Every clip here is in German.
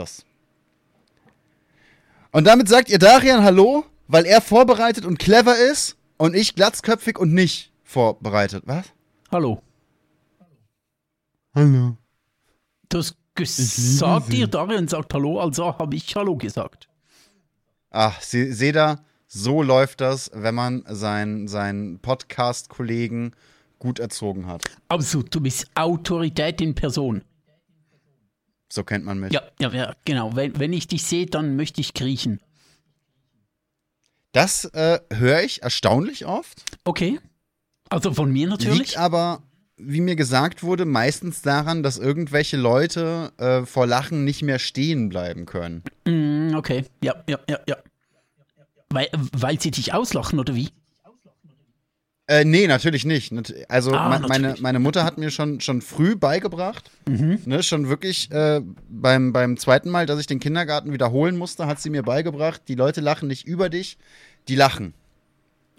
das. Und damit sagt ihr Darian Hallo, weil er vorbereitet und clever ist und ich glatzköpfig und nicht vorbereitet. Was? Hallo. Hallo. Du hast gesagt, ihr Darian sagt Hallo, also habe ich Hallo gesagt. Ach, seht ihr, so läuft das, wenn man seinen, seinen Podcast-Kollegen gut erzogen hat. Absolut, du bist Autorität in Person. So kennt man mich. Ja, ja, ja genau. Wenn, wenn ich dich sehe, dann möchte ich kriechen. Das äh, höre ich erstaunlich oft. Okay. Also von mir natürlich. Liegt aber, wie mir gesagt wurde, meistens daran, dass irgendwelche Leute äh, vor Lachen nicht mehr stehen bleiben können. Mm, okay, ja, ja, ja, ja. Weil, weil sie dich auslachen, oder wie? Äh, nee, natürlich nicht. Also Ah, me- meine, natürlich. meine Mutter hat mir schon, schon früh beigebracht, Mhm. ne, schon wirklich äh, beim, beim zweiten Mal, dass ich den Kindergarten wiederholen musste, hat sie mir beigebracht, die Leute lachen nicht über dich, die lachen.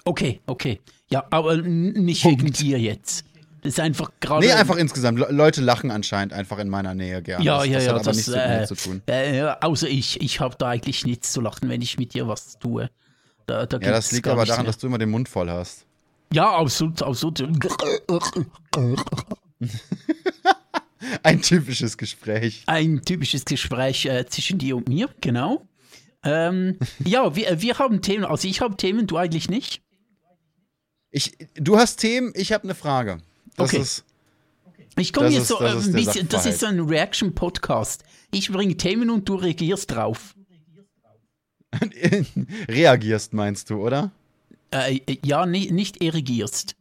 Okay, okay. Ja, aber nicht wegen dir jetzt. Das ist einfach gerade. Nee, einfach insgesamt. Le Leute lachen anscheinend einfach in meiner Nähe gerne. Ja, das, ja, das ja. hat aber das, nichts mit äh, mir zu tun. Äh, außer ich. Ich habe da eigentlich nichts zu lachen, wenn ich mit dir was tue. Da, da Ja, das liegt aber nichts daran, mehr. dass du immer den Mund voll hast. Ja, absolut, absolut. Ein typisches Gespräch. Ein typisches Gespräch äh, zwischen dir und mir, genau. Ähm, ja, wir, wir haben Themen. Also ich habe Themen, du eigentlich nicht. Ich, du hast Themen, ich habe eine Frage. Das Okay. ist. Ich komme jetzt so das äh, ist ein bisschen, das ist so ein Reaction-Podcast. Ich bringe Themen und du reagierst drauf. reagierst, meinst du, oder? Äh, äh, ja, ni nicht erigierst.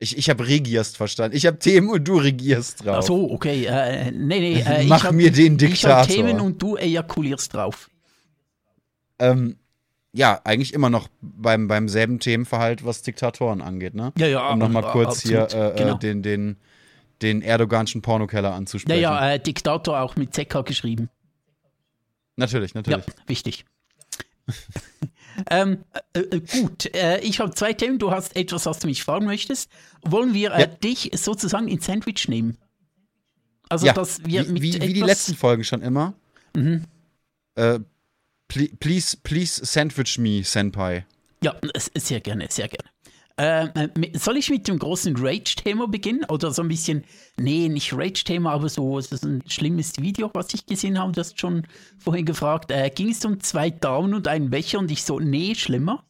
Ich, ich habe regierst verstanden. Ich habe Themen und du regierst drauf. Ach so, okay. Äh, nee, nee. Äh, Mach hab, mir den Ich habe Diktator. Themen und du ejakulierst drauf. Ähm, ja, eigentlich immer noch beim, beim selben Themenverhalt, was Diktatoren angeht, ne? Ja, ja. Um nochmal kurz hier absolut, äh, genau. äh, den, den, den Erdoganschen Pornokeller Ja, anzusprechen. ja, äh, Diktator auch mit ZK geschrieben. Natürlich, Ja, natürlich. wichtig. Ähm, äh, äh, gut, äh, ich habe zwei Themen. Du hast etwas, was du mich fragen möchtest. Wollen wir äh, Ja. dich sozusagen ins Sandwich nehmen? Also, Ja, dass wir wie, mit wie, wie die letzten Folgen schon immer. Mhm. Äh, ple please, please sandwich me, Senpai. Ja, sehr gerne, sehr gerne. Äh, mit- soll ich mit dem großen Rage-Thema beginnen? Oder so ein bisschen, nee, nicht Rage-Thema, aber so, es ist ein schlimmes Video, was ich gesehen habe, das schon vorhin gefragt. Äh, ging es um zwei Daumen und einen Becher und ich so, nee, schlimmer?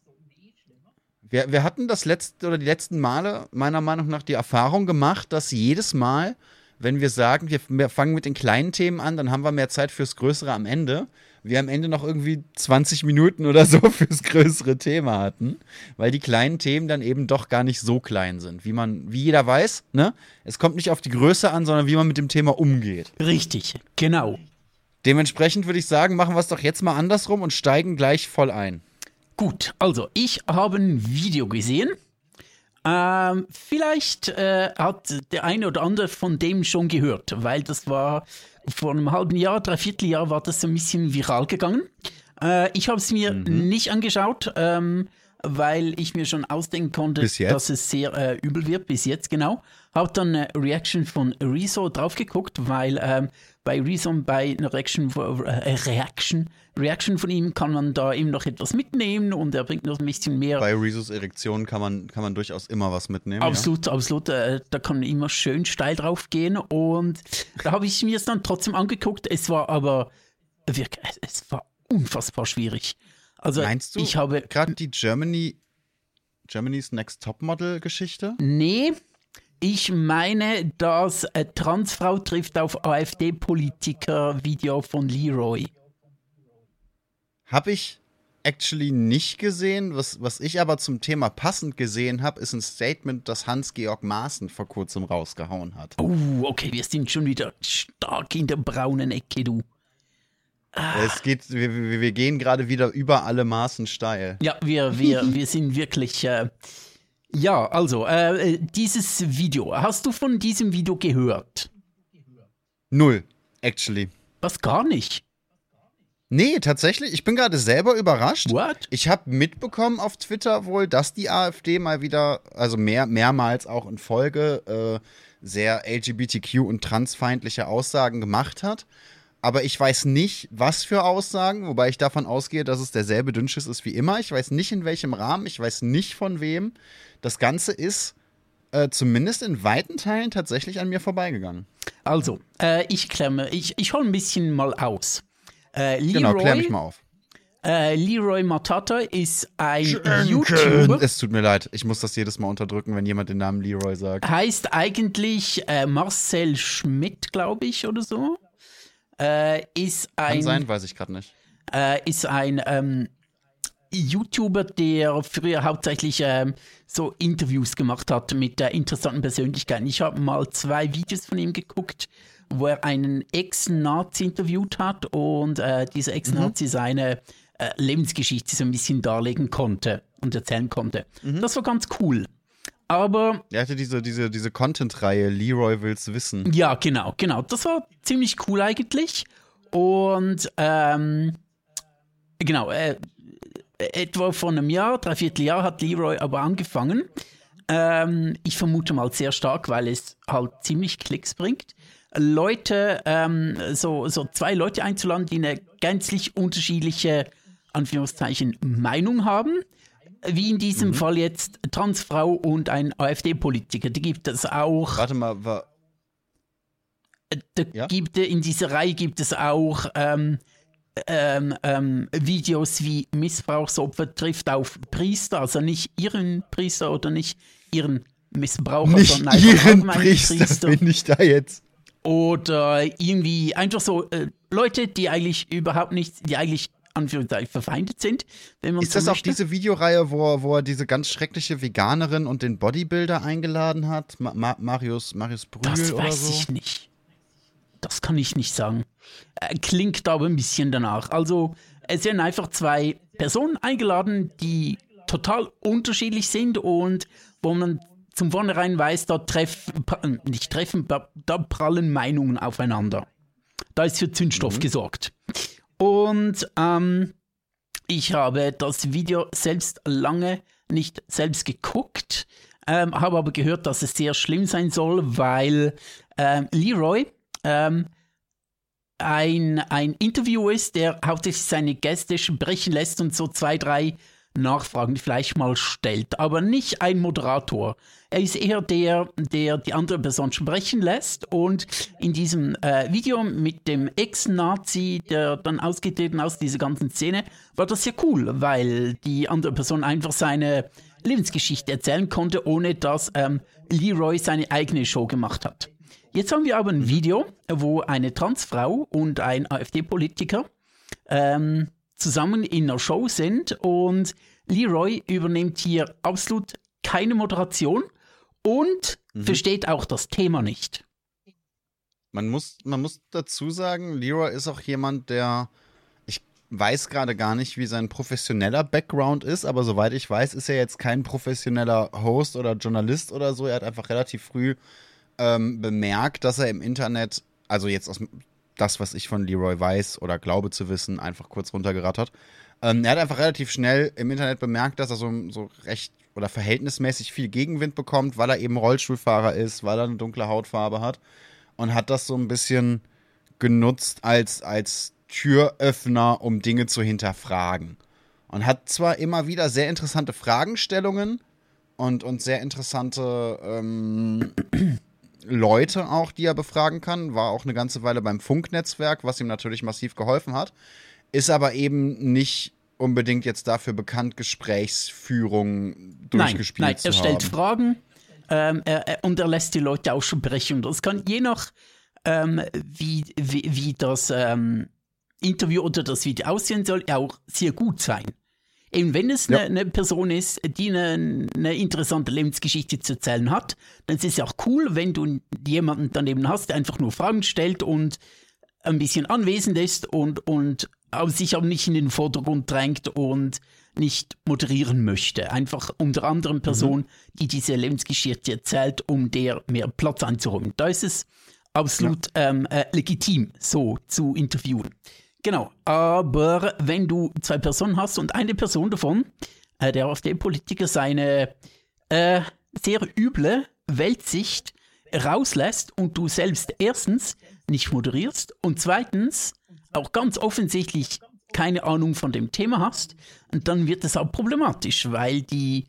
Wir, wir hatten das letzte oder die letzten Male meiner Meinung nach die Erfahrung gemacht, dass jedes Mal, wenn wir sagen, wir fangen mit den kleinen Themen an, dann haben wir mehr Zeit fürs Größere am Ende. Wir am Ende noch irgendwie 20 Minuten oder so fürs größere Thema hatten, weil die kleinen Themen dann eben doch gar nicht so klein sind. Wie man, wie jeder weiß, ne? Es kommt nicht auf die Größe an, sondern wie man mit dem Thema umgeht. Richtig, genau. Dementsprechend würde ich sagen, machen wir es doch jetzt mal andersrum und steigen gleich voll ein. Gut, also ich habe ein Video gesehen. Ähm, vielleicht äh, hat der eine oder andere von dem schon gehört, weil das war vor einem halben Jahr, dreiviertel Jahr war das so ein bisschen viral gegangen. Äh, ich habe es mir nicht angeschaut, ähm, weil ich mir schon ausdenken konnte, dass es sehr äh, übel wird, bis jetzt genau. Habe dann eine Reaction von Rezo drauf geguckt, weil ähm, bei Rezo bei einer Reaction, äh, Reaction, Reaction von ihm kann man da eben noch etwas mitnehmen und er bringt noch ein bisschen mehr Bei Rezus Erektion kann man, kann man durchaus immer was mitnehmen. Absolut, absolut. Äh, da kann man immer schön steil drauf gehen. Und da habe ich mir es dann trotzdem angeguckt. Es war aber wirklich, es war unfassbar schwierig. Also. Meinst du, ich habe. gerade die Germany, Germany's Next Topmodel-Geschichte? Nee, ich meine, das äh, Transfrau trifft auf AfD-Politiker-Video von Leroy. Habe ich actually nicht gesehen. Was, was ich aber zum Thema passend gesehen habe, ist ein Statement, das Hans-Georg Maaßen vor kurzem rausgehauen hat. Oh, okay, wir sind schon wieder stark in der braunen Ecke, du. Es geht, wir, wir, gehen gerade wieder über alle Maßen steil. Ja, wir, wir, wir sind wirklich. Äh, ja, also, äh, dieses Video. Hast du von diesem Video gehört? Null, actually. Was gar nicht. Nee, tatsächlich, ich bin gerade selber überrascht. What? Ich habe mitbekommen auf Twitter wohl, dass die AfD mal wieder, also mehr, mehrmals auch in Folge, äh, sehr LGBTQ- und transfeindliche Aussagen gemacht hat. Aber ich weiß nicht, was für Aussagen, wobei ich davon ausgehe, dass es derselbe Dünnschiss ist wie immer. Ich weiß nicht, in welchem Rahmen, ich weiß nicht von wem. Das Ganze ist äh, zumindest in weiten Teilen tatsächlich an mir vorbeigegangen. Also, äh, ich klemme, ich, ich hole ein bisschen mal aus. Äh, Leroy, Genau, klär mich mal auf. Äh, Leroy Matata ist ein Schenken. YouTuber. Es tut mir leid, ich muss das jedes Mal unterdrücken, wenn jemand den Namen Leroy sagt. Heißt eigentlich äh, Marcel Schmidt, glaube ich, oder so. Äh, ist Kann ein, sein, weiß ich gerade nicht. äh, ist ein ähm, YouTuber, der früher hauptsächlich ähm, so Interviews gemacht hat mit äh, interessanten Persönlichkeiten. Ich habe mal zwei Videos von ihm geguckt, wo er einen Ex-Nazi interviewt hat und äh, dieser Ex-Nazi seine äh, Lebensgeschichte so ein bisschen darlegen konnte und erzählen konnte. Das war ganz cool. Aber Er hatte diese, diese, diese Content-Reihe Leroy will's wissen. ja, genau, genau. Das war ziemlich cool eigentlich. Und ähm, genau, äh, etwa vor einem Jahr, dreiviertel Jahr hat Leroy aber angefangen. Ähm, ich vermute mal sehr stark, weil es halt ziemlich Klicks bringt. Leute, ähm, so, so zwei Leute einzuladen, die eine gänzlich unterschiedliche, Anführungszeichen, Meinung haben. Wie in diesem Fall jetzt Transfrau und ein AfD-Politiker. Die gibt es auch. Warte mal, war, Da Ja? gibt, in dieser Reihe gibt es auch ähm, ähm, ähm, Videos wie Missbrauchsopfer trifft auf Priester, also nicht ihren Priester oder nicht ihren Missbraucher, nicht sondern ihren allgemein Priester, bin ich da jetzt. Oder irgendwie einfach so äh, Leute, die eigentlich überhaupt nicht, die eigentlich Anführungszeichen verfeindet sind, wenn man Ist so das auch möchte. diese Videoreihe, wo, er- wo er diese ganz schreckliche Veganerin und den Bodybuilder eingeladen hat? Ma Ma Marius, Marius Brühl Das oder weiß so? ich nicht. Das kann ich nicht sagen. Äh, klingt aber ein bisschen danach. Also, es werden einfach zwei Personen eingeladen, die total unterschiedlich sind und wo man zum Vornherein weiß, da treffen, äh, nicht treffen, da, da prallen Meinungen aufeinander. Da ist für Zündstoff gesorgt. Und ähm, ich habe das Video selbst lange nicht selbst geguckt, ähm, habe aber gehört, dass es sehr schlimm sein soll, weil ähm, Leroy ähm, ein, ein Interview ist, der hauptsächlich seine Gäste sprechen lässt und so zwei, drei Nachfragen vielleicht mal stellt, aber nicht ein Moderator. Er ist eher der, der die andere Person sprechen lässt und in diesem äh, Video mit dem Ex-Nazi, der dann ausgetreten aus dieser ganzen Szene, war das sehr cool, weil die andere Person einfach seine Lebensgeschichte erzählen konnte, ohne dass ähm, Leroy seine eigene Show gemacht hat. Jetzt haben wir aber ein Video, wo eine Transfrau und ein AfD-Politiker ähm, zusammen in einer Show sind und Leroy übernimmt hier absolut keine Moderation und versteht auch das Thema nicht. Man muss, man muss dazu sagen, Leroy ist auch jemand, der. Ich weiß gerade gar nicht, wie sein professioneller Background ist, aber soweit ich weiß, ist er jetzt kein professioneller Host oder Journalist oder so. Er hat einfach relativ früh ähm, bemerkt, dass er im Internet, also jetzt aus das, was ich von Leroy weiß oder glaube zu wissen, einfach kurz runtergerattert. Ähm, er hat einfach relativ schnell im Internet bemerkt, dass er so, so recht oder verhältnismäßig viel Gegenwind bekommt, weil er eben Rollstuhlfahrer ist, weil er eine dunkle Hautfarbe hat und hat das so ein bisschen genutzt als, als Türöffner, um Dinge zu hinterfragen. Und hat zwar immer wieder sehr interessante Fragestellungen und, und sehr interessante ähm, Leute auch, die er befragen kann, war auch eine ganze Weile beim Funknetzwerk, was ihm natürlich massiv geholfen hat, ist aber eben nicht unbedingt jetzt dafür bekannt, Gesprächsführung durchgespielt nein, nein, zu er stellt haben. Fragen ähm, er, und er lässt die Leute auch sprechen. Das kann je nach, ähm, wie, wie, wie das ähm, Interview oder das Video aussehen soll, auch sehr gut sein. Eben wenn es Ja. eine, eine Person ist, die eine, eine interessante Lebensgeschichte zu erzählen hat, dann ist es auch cool, wenn du jemanden daneben hast, der einfach nur Fragen stellt und ein bisschen anwesend ist und, und aber sich aber nicht in den Vordergrund drängt und nicht moderieren möchte. Einfach unter anderem Person, die diese Lebensgeschichte erzählt, um der mehr Platz einzuräumen. Da ist es absolut ähm, äh, legitim, so zu interviewen. Genau, aber wenn du zwei Personen hast und eine Person davon, äh, der AfD-Politiker, seine äh, sehr üble Weltsicht rauslässt und du selbst erstens nicht moderierst und zweitens auch ganz offensichtlich keine Ahnung von dem Thema hast, dann wird es auch problematisch, weil die,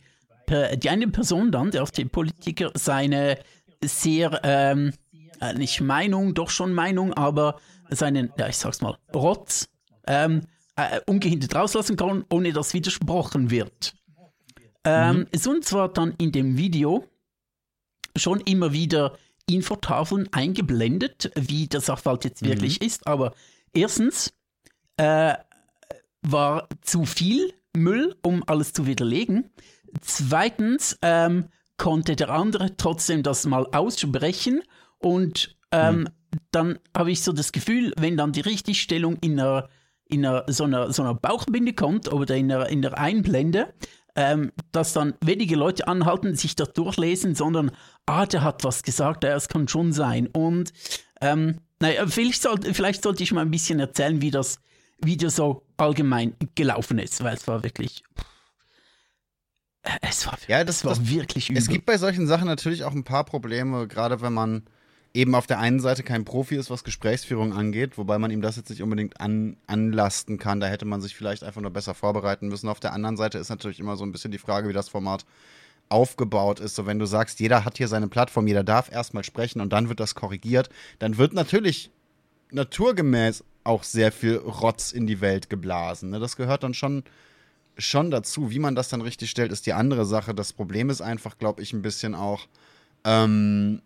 die eine Person dann, der AfD-Politiker, seine sehr, ähm, äh, nicht Meinung, doch schon Meinung, aber seinen, ja, ich sag's mal, Rotz ähm, äh, ungehindert rauslassen kann, ohne dass widersprochen wird. Ähm, mhm. Es und zwar dann in dem Video schon immer wieder Infotafeln eingeblendet, wie der Sachverhalt jetzt mhm. wirklich ist. Aber erstens äh, war zu viel Müll, um alles zu widerlegen. Zweitens ähm, konnte der andere trotzdem das mal aussprechen und ähm, mhm. Dann habe ich so das Gefühl, wenn dann die Richtigstellung in einer, in einer, so, einer, so einer Bauchbinde kommt oder in einer, in einer Einblende, ähm, dass dann wenige Leute anhalten, sich das durchlesen, sondern, ah, der hat was gesagt, ja, es kann schon sein. Und ähm, naja, vielleicht, soll, vielleicht sollte ich mal ein bisschen erzählen, wie das Video so allgemein gelaufen ist, weil es war wirklich. Es war, ja, das, war das, wirklich übel. Es gibt bei solchen Sachen natürlich auch ein paar Probleme, gerade wenn man eben auf der einen Seite kein Profi ist, was Gesprächsführung angeht, wobei man ihm das jetzt nicht unbedingt an, anlasten kann. Da hätte man sich vielleicht einfach nur besser vorbereiten müssen. Auf der anderen Seite ist natürlich immer so ein bisschen die Frage, wie das Format aufgebaut ist. So, wenn du sagst, jeder hat hier seine Plattform, jeder darf erstmal sprechen und dann wird das korrigiert, dann wird natürlich naturgemäß auch sehr viel Rotz in die Welt geblasen. Ne? Das gehört dann schon, schon dazu. Wie man das dann richtig stellt, ist die andere Sache. Das Problem ist einfach, glaube ich, ein bisschen auch, ähm,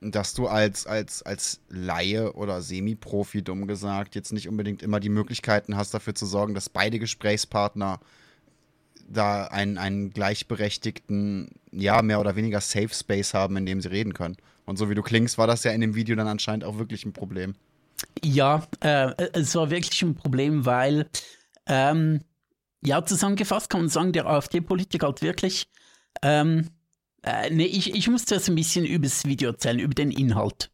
dass du als, als, als Laie oder Semi-Profi, dumm gesagt, jetzt nicht unbedingt immer die Möglichkeiten hast, dafür zu sorgen, dass beide Gesprächspartner da einen, einen gleichberechtigten, ja, mehr oder weniger Safe Space haben, in dem sie reden können. Und so wie du klingst, war das ja in dem Video dann anscheinend auch wirklich ein Problem. Ja, äh, es war wirklich ein Problem, weil, ähm, ja, zusammengefasst kann man sagen, der AfD-Politiker hat wirklich ähm, äh, nee, ich, ich muss zuerst ein bisschen über das Video erzählen, über den Inhalt.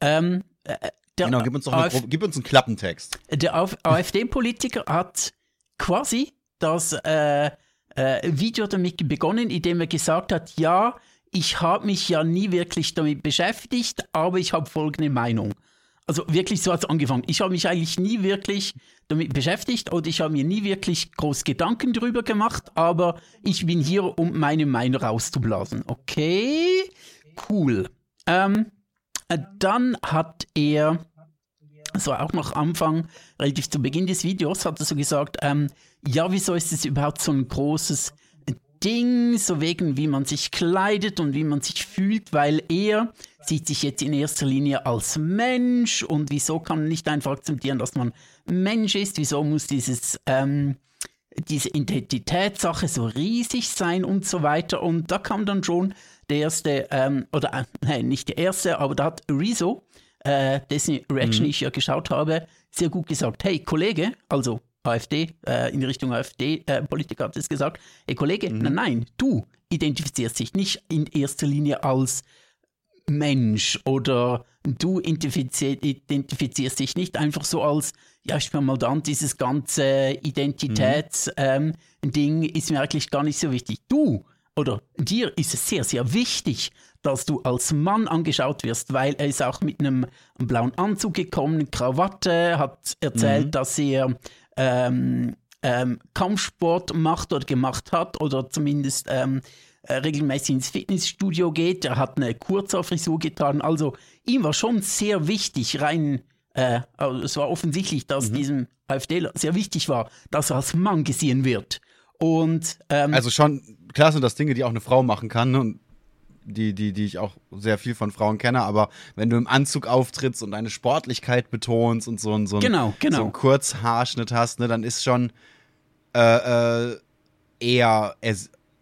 Ähm, äh, genau, gib uns, doch eine, gib uns einen Klappentext. Der AfD-Politiker hat quasi das äh, äh, Video damit begonnen, indem er gesagt hat, ja, ich habe mich ja nie wirklich damit beschäftigt, aber ich habe folgende Meinung. Also wirklich so hat es angefangen. Ich habe mich eigentlich nie wirklich damit beschäftigt oder ich habe mir nie wirklich groß Gedanken darüber gemacht, aber ich bin hier, um meine Meinung rauszublasen. Okay, cool. Ähm, äh, dann hat er, war auch noch Anfang, relativ zu Beginn des Videos, hat er so gesagt, ähm, ja, wieso ist es überhaupt so ein großes Ding, so wegen wie man sich kleidet und wie man sich fühlt, weil er sieht sich jetzt in erster Linie als Mensch und wieso kann man nicht einfach akzeptieren, dass man Mensch ist, wieso muss dieses, ähm, diese Identitätssache so riesig sein und so weiter und da kam dann schon der erste, ähm, oder äh, nein, nicht der erste, aber da hat Rezo, äh, dessen Reaction mhm. ich ja geschaut habe, sehr gut gesagt, hey Kollege, also AfD, äh, in Richtung AfD-Politiker äh, hat es gesagt, ey Kollege, mhm. nein, nein, du identifizierst dich nicht in erster Linie als Mensch oder du identifizierst dich nicht einfach so als, ja, ich bin mal dann, dieses ganze Identitätsding mhm. ähm, ist mir eigentlich gar nicht so wichtig. Du oder dir ist es sehr, sehr wichtig, dass du als Mann angeschaut wirst, weil er ist auch mit einem blauen Anzug gekommen, Krawatte, hat erzählt, mhm. dass er ähm, ähm, Kampfsport macht oder gemacht hat oder zumindest ähm, äh, regelmäßig ins Fitnessstudio geht. Er hat eine Kurzhaarfrisur getan. Also ihm war schon sehr wichtig, rein, äh, also es war offensichtlich, dass mhm. diesem AfD sehr wichtig war, dass er als Mann gesehen wird. Und, ähm, also schon, klar sind das Dinge, die auch eine Frau machen kann. Ne? Und die, die, die ich auch sehr viel von Frauen kenne, aber wenn du im Anzug auftrittst und deine Sportlichkeit betonst und so, so, genau, genau. so einen Kurzhaarschnitt hast, ne, dann ist schon äh, äh, eher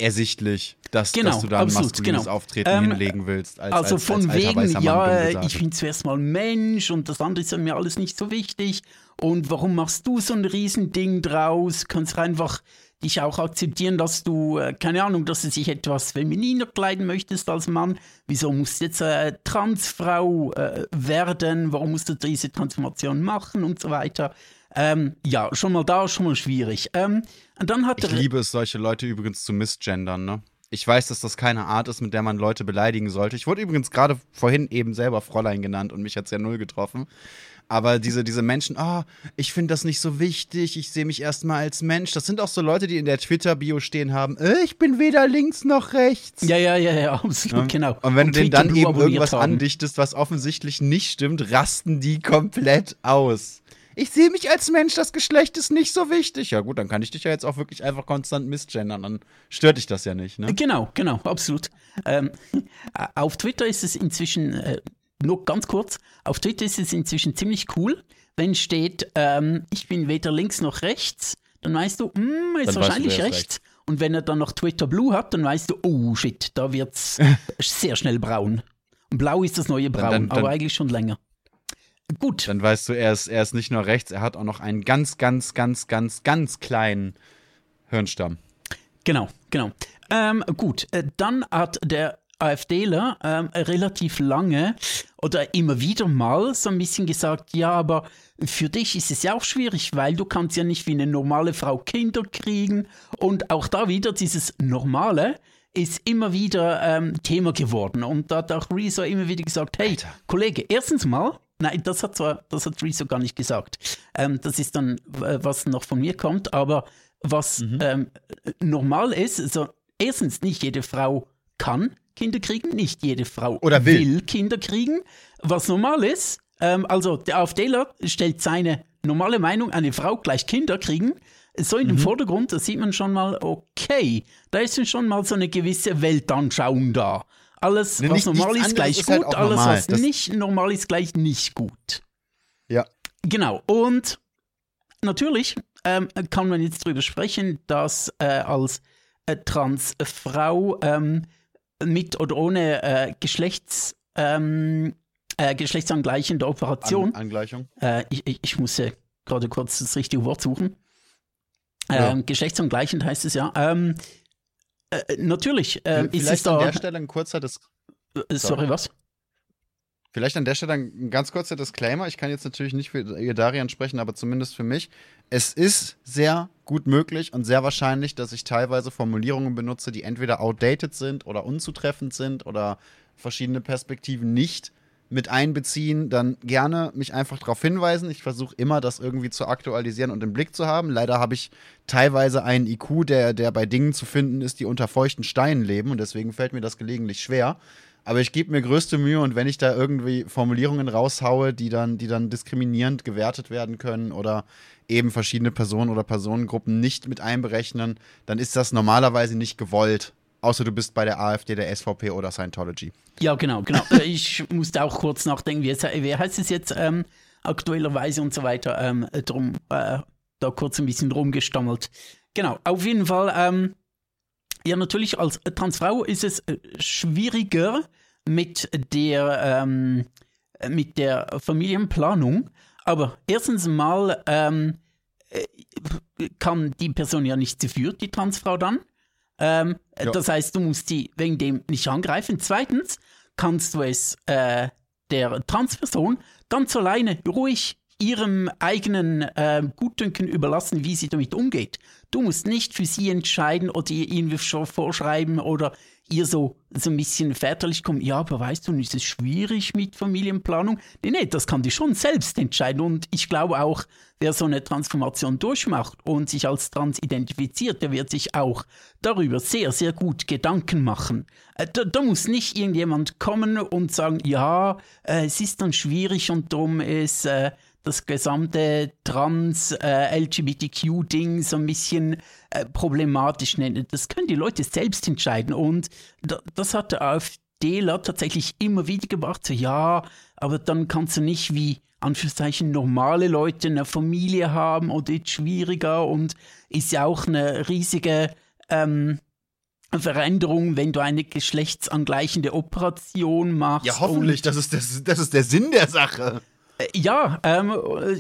ersichtlich, dass, genau, dass du da ein absolut, maskulines genau. Auftreten ähm, hinlegen willst. Als, also als, von als wegen, ja, ich bin zuerst mal Mensch und das andere ist mir alles nicht so wichtig. Und warum machst du so ein Riesending draus? Kannst einfach dich auch akzeptieren, dass du, äh, keine Ahnung, dass du dich etwas femininer kleiden möchtest als Mann. Wieso musst du jetzt äh, Transfrau äh, werden? Warum musst du diese Transformation machen und so weiter? Ähm, ja, schon mal da, schon mal schwierig. Ähm, und dann hat ich liebe es, solche Leute übrigens zu misgendern, ne? Ich weiß, dass das keine Art ist, mit der man Leute beleidigen sollte. Ich wurde übrigens gerade vorhin eben selber Fräulein genannt und mich hat es ja null getroffen. Aber diese, diese Menschen, oh, ich finde das nicht so wichtig, ich sehe mich erstmal als Mensch. Das sind auch so Leute, die in der Twitter-Bio stehen haben, äh, ich bin weder links noch rechts. Ja, ja, ja, ja, absolut, Ja. genau. Und wenn du denen dann eben irgendwas haben. andichtest, was offensichtlich nicht stimmt, rasten die komplett aus. Ich sehe mich als Mensch, das Geschlecht ist nicht so wichtig. Ja gut, dann kann ich dich ja jetzt auch wirklich einfach konstant misgendern, dann stört dich das ja nicht, ne? Genau, genau, absolut. Ähm, auf Twitter ist es inzwischen, äh, nur ganz kurz, auf Twitter ist es inzwischen ziemlich cool, wenn steht, ähm, ich bin weder links noch rechts, dann weißt du, hm, ist Dann du, wahrscheinlich wer ist rechts. Und wenn er dann noch Twitter Blue hat, dann weißt du, oh shit, da wird's sehr schnell braun. Und blau ist das neue Braun, dann- dann- aber eigentlich schon länger. Gut, Dann weißt du, er ist, er ist nicht nur rechts, er hat auch noch einen ganz, ganz, ganz, ganz, ganz kleinen Hirnstamm. Genau, genau. Ähm, gut, äh, dann hat der AfDler ähm, relativ lange oder immer wieder mal so ein bisschen gesagt, ja, aber für dich ist es ja auch schwierig, weil du kannst ja nicht wie eine normale Frau Kinder kriegen. Und auch da wieder dieses Normale ist immer wieder ähm, Thema geworden. Und da hat auch Rezo immer wieder gesagt, hey, Alter. Kollege, erstens mal, nein, das hat zwar, das hat Rezo gar nicht gesagt. Ähm, das ist dann, was noch von mir kommt, aber was Mhm. ähm, normal ist, also erstens, nicht jede Frau kann Kinder kriegen, nicht jede Frau Oder will. Kinder kriegen. Was normal ist, ähm, also der AfDler stellt seine normale Meinung, eine Frau gleich Kinder kriegen, so in Mhm. dem Vordergrund, da sieht man schon mal, okay, da ist schon mal so eine gewisse Weltanschauung da. Alles, Nee, was nicht- normal ist, gleich ist halt gut, auch alles, normal. was Das- nicht normal ist, gleich nicht gut. Ja. Genau, und natürlich ähm, kann man jetzt darüber sprechen, dass äh, als äh, Transfrau ähm, mit oder ohne äh, Geschlechts, ähm, äh, geschlechtsangleichende Operation, An Angleichung. äh, ich, ich, ich muss gerade kurz das richtige Wort suchen, Ja. ähm, geschlechtsangleichend heißt es ja, ähm, äh, natürlich ähm, ist es Vielleicht an da, der Stelle ein kurzer Dis äh, sorry, was? Vielleicht an der Stelle ein ganz kurzer Disclaimer. Ich kann jetzt natürlich nicht für ihr Darian sprechen, aber zumindest für mich. Es ist sehr gut möglich und sehr wahrscheinlich, dass ich teilweise Formulierungen benutze, die entweder outdated sind oder unzutreffend sind oder verschiedene Perspektiven nicht mit einbeziehen. Dann gerne mich einfach darauf hinweisen. Ich versuche immer, das irgendwie zu aktualisieren und im Blick zu haben. Leider habe ich teilweise einen IQ, der, der bei Dingen zu finden ist, die unter feuchten Steinen leben und deswegen fällt mir das gelegentlich schwer. Aber ich gebe mir größte Mühe und wenn ich da irgendwie Formulierungen raushaue, die dann, die dann diskriminierend gewertet werden können oder eben verschiedene Personen oder Personengruppen nicht mit einberechnen, dann ist das normalerweise nicht gewollt. Außer du bist bei der AfD, der SVP oder Scientology. Ja, genau, genau. Ich musste auch kurz nachdenken, wie, es, wie heißt es jetzt ähm, aktuellerweise und so weiter. Ähm, drum, äh, da kurz ein bisschen rumgestammelt. Genau, auf jeden Fall. Ähm, ja, natürlich als Transfrau ist es äh, schwieriger mit der, ähm, äh, mit der Familienplanung. Aber erstens mal ähm, äh, kann die Person ja nichts dafür, die Transfrau dann. Ähm, Ja. Das heißt, du musst die wegen dem nicht angreifen. Zweitens kannst du es äh, der Transperson ganz alleine ruhig ihrem eigenen äh, Gutdünken überlassen, wie sie damit umgeht. Du musst nicht für sie entscheiden oder ihr irgendwie schon vorschreiben oder ihr so, so ein bisschen väterlich kommen. Ja, aber weißt du, ist es schwierig mit Familienplanung? Nee, nee, das kann die schon selbst entscheiden. Und ich glaube auch, wer so eine Transformation durchmacht und sich als trans identifiziert, der wird sich auch darüber sehr, sehr gut Gedanken machen. Äh, Da, da muss nicht irgendjemand kommen und sagen, ja, äh, es ist dann schwierig und darum ist äh, das gesamte Trans-LGBTQ-Ding so ein bisschen äh, problematisch nennen. Das können die Leute selbst entscheiden. Und da, das hat der AfDler tatsächlich immer wieder gebracht. So, ja, aber dann kannst du nicht wie Anführungszeichen normale Leute eine Familie haben oder ist schwieriger und ist ja auch eine riesige ähm, Veränderung, wenn du eine geschlechtsangleichende Operation machst. Ja, hoffentlich. Das ist, das, das ist der Sinn der Sache. Äh, ja, ähm,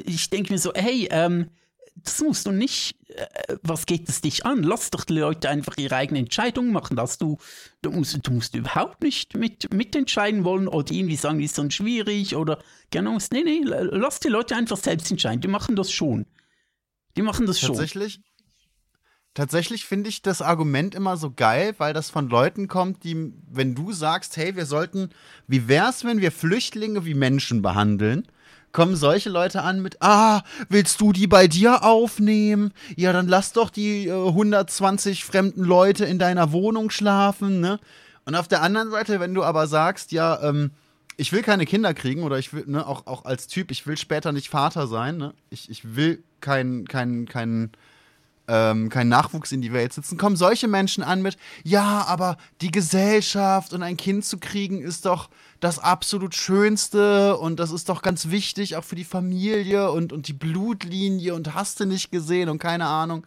ich denke mir so, hey, ähm, das musst du nicht, äh, was geht es dich an? Lass doch die Leute einfach ihre eigene Entscheidung machen, dass du, du musst, du musst überhaupt nicht mit, mitentscheiden wollen oder irgendwie sagen, ist dann schwierig oder gerne, nee, nee, lass die Leute einfach selbst entscheiden, die machen das schon. Die machen das schon. Tatsächlich, Tatsächlich finde ich das Argument immer so geil, weil das von Leuten kommt, die, wenn du sagst, hey, wir sollten, wie wär's, wenn wir Flüchtlinge wie Menschen behandeln? Kommen solche Leute an mit, ah, willst du die bei dir aufnehmen? Ja, dann lass doch die äh, 120 fremden Leute in deiner Wohnung schlafen, ne? Und auf der anderen Seite, wenn du aber sagst, ja, ähm, ich will keine Kinder kriegen oder ich will, ne, auch, auch als Typ, ich will später nicht Vater sein, ne? Ich, ich will keinen, keinen, keinen, ähm, kein Nachwuchs in die Welt sitzen, kommen solche Menschen an mit, ja, aber die Gesellschaft und ein Kind zu kriegen ist doch das absolut Schönste und das ist doch ganz wichtig, auch für die Familie und, und die Blutlinie und hast du nicht gesehen und keine Ahnung.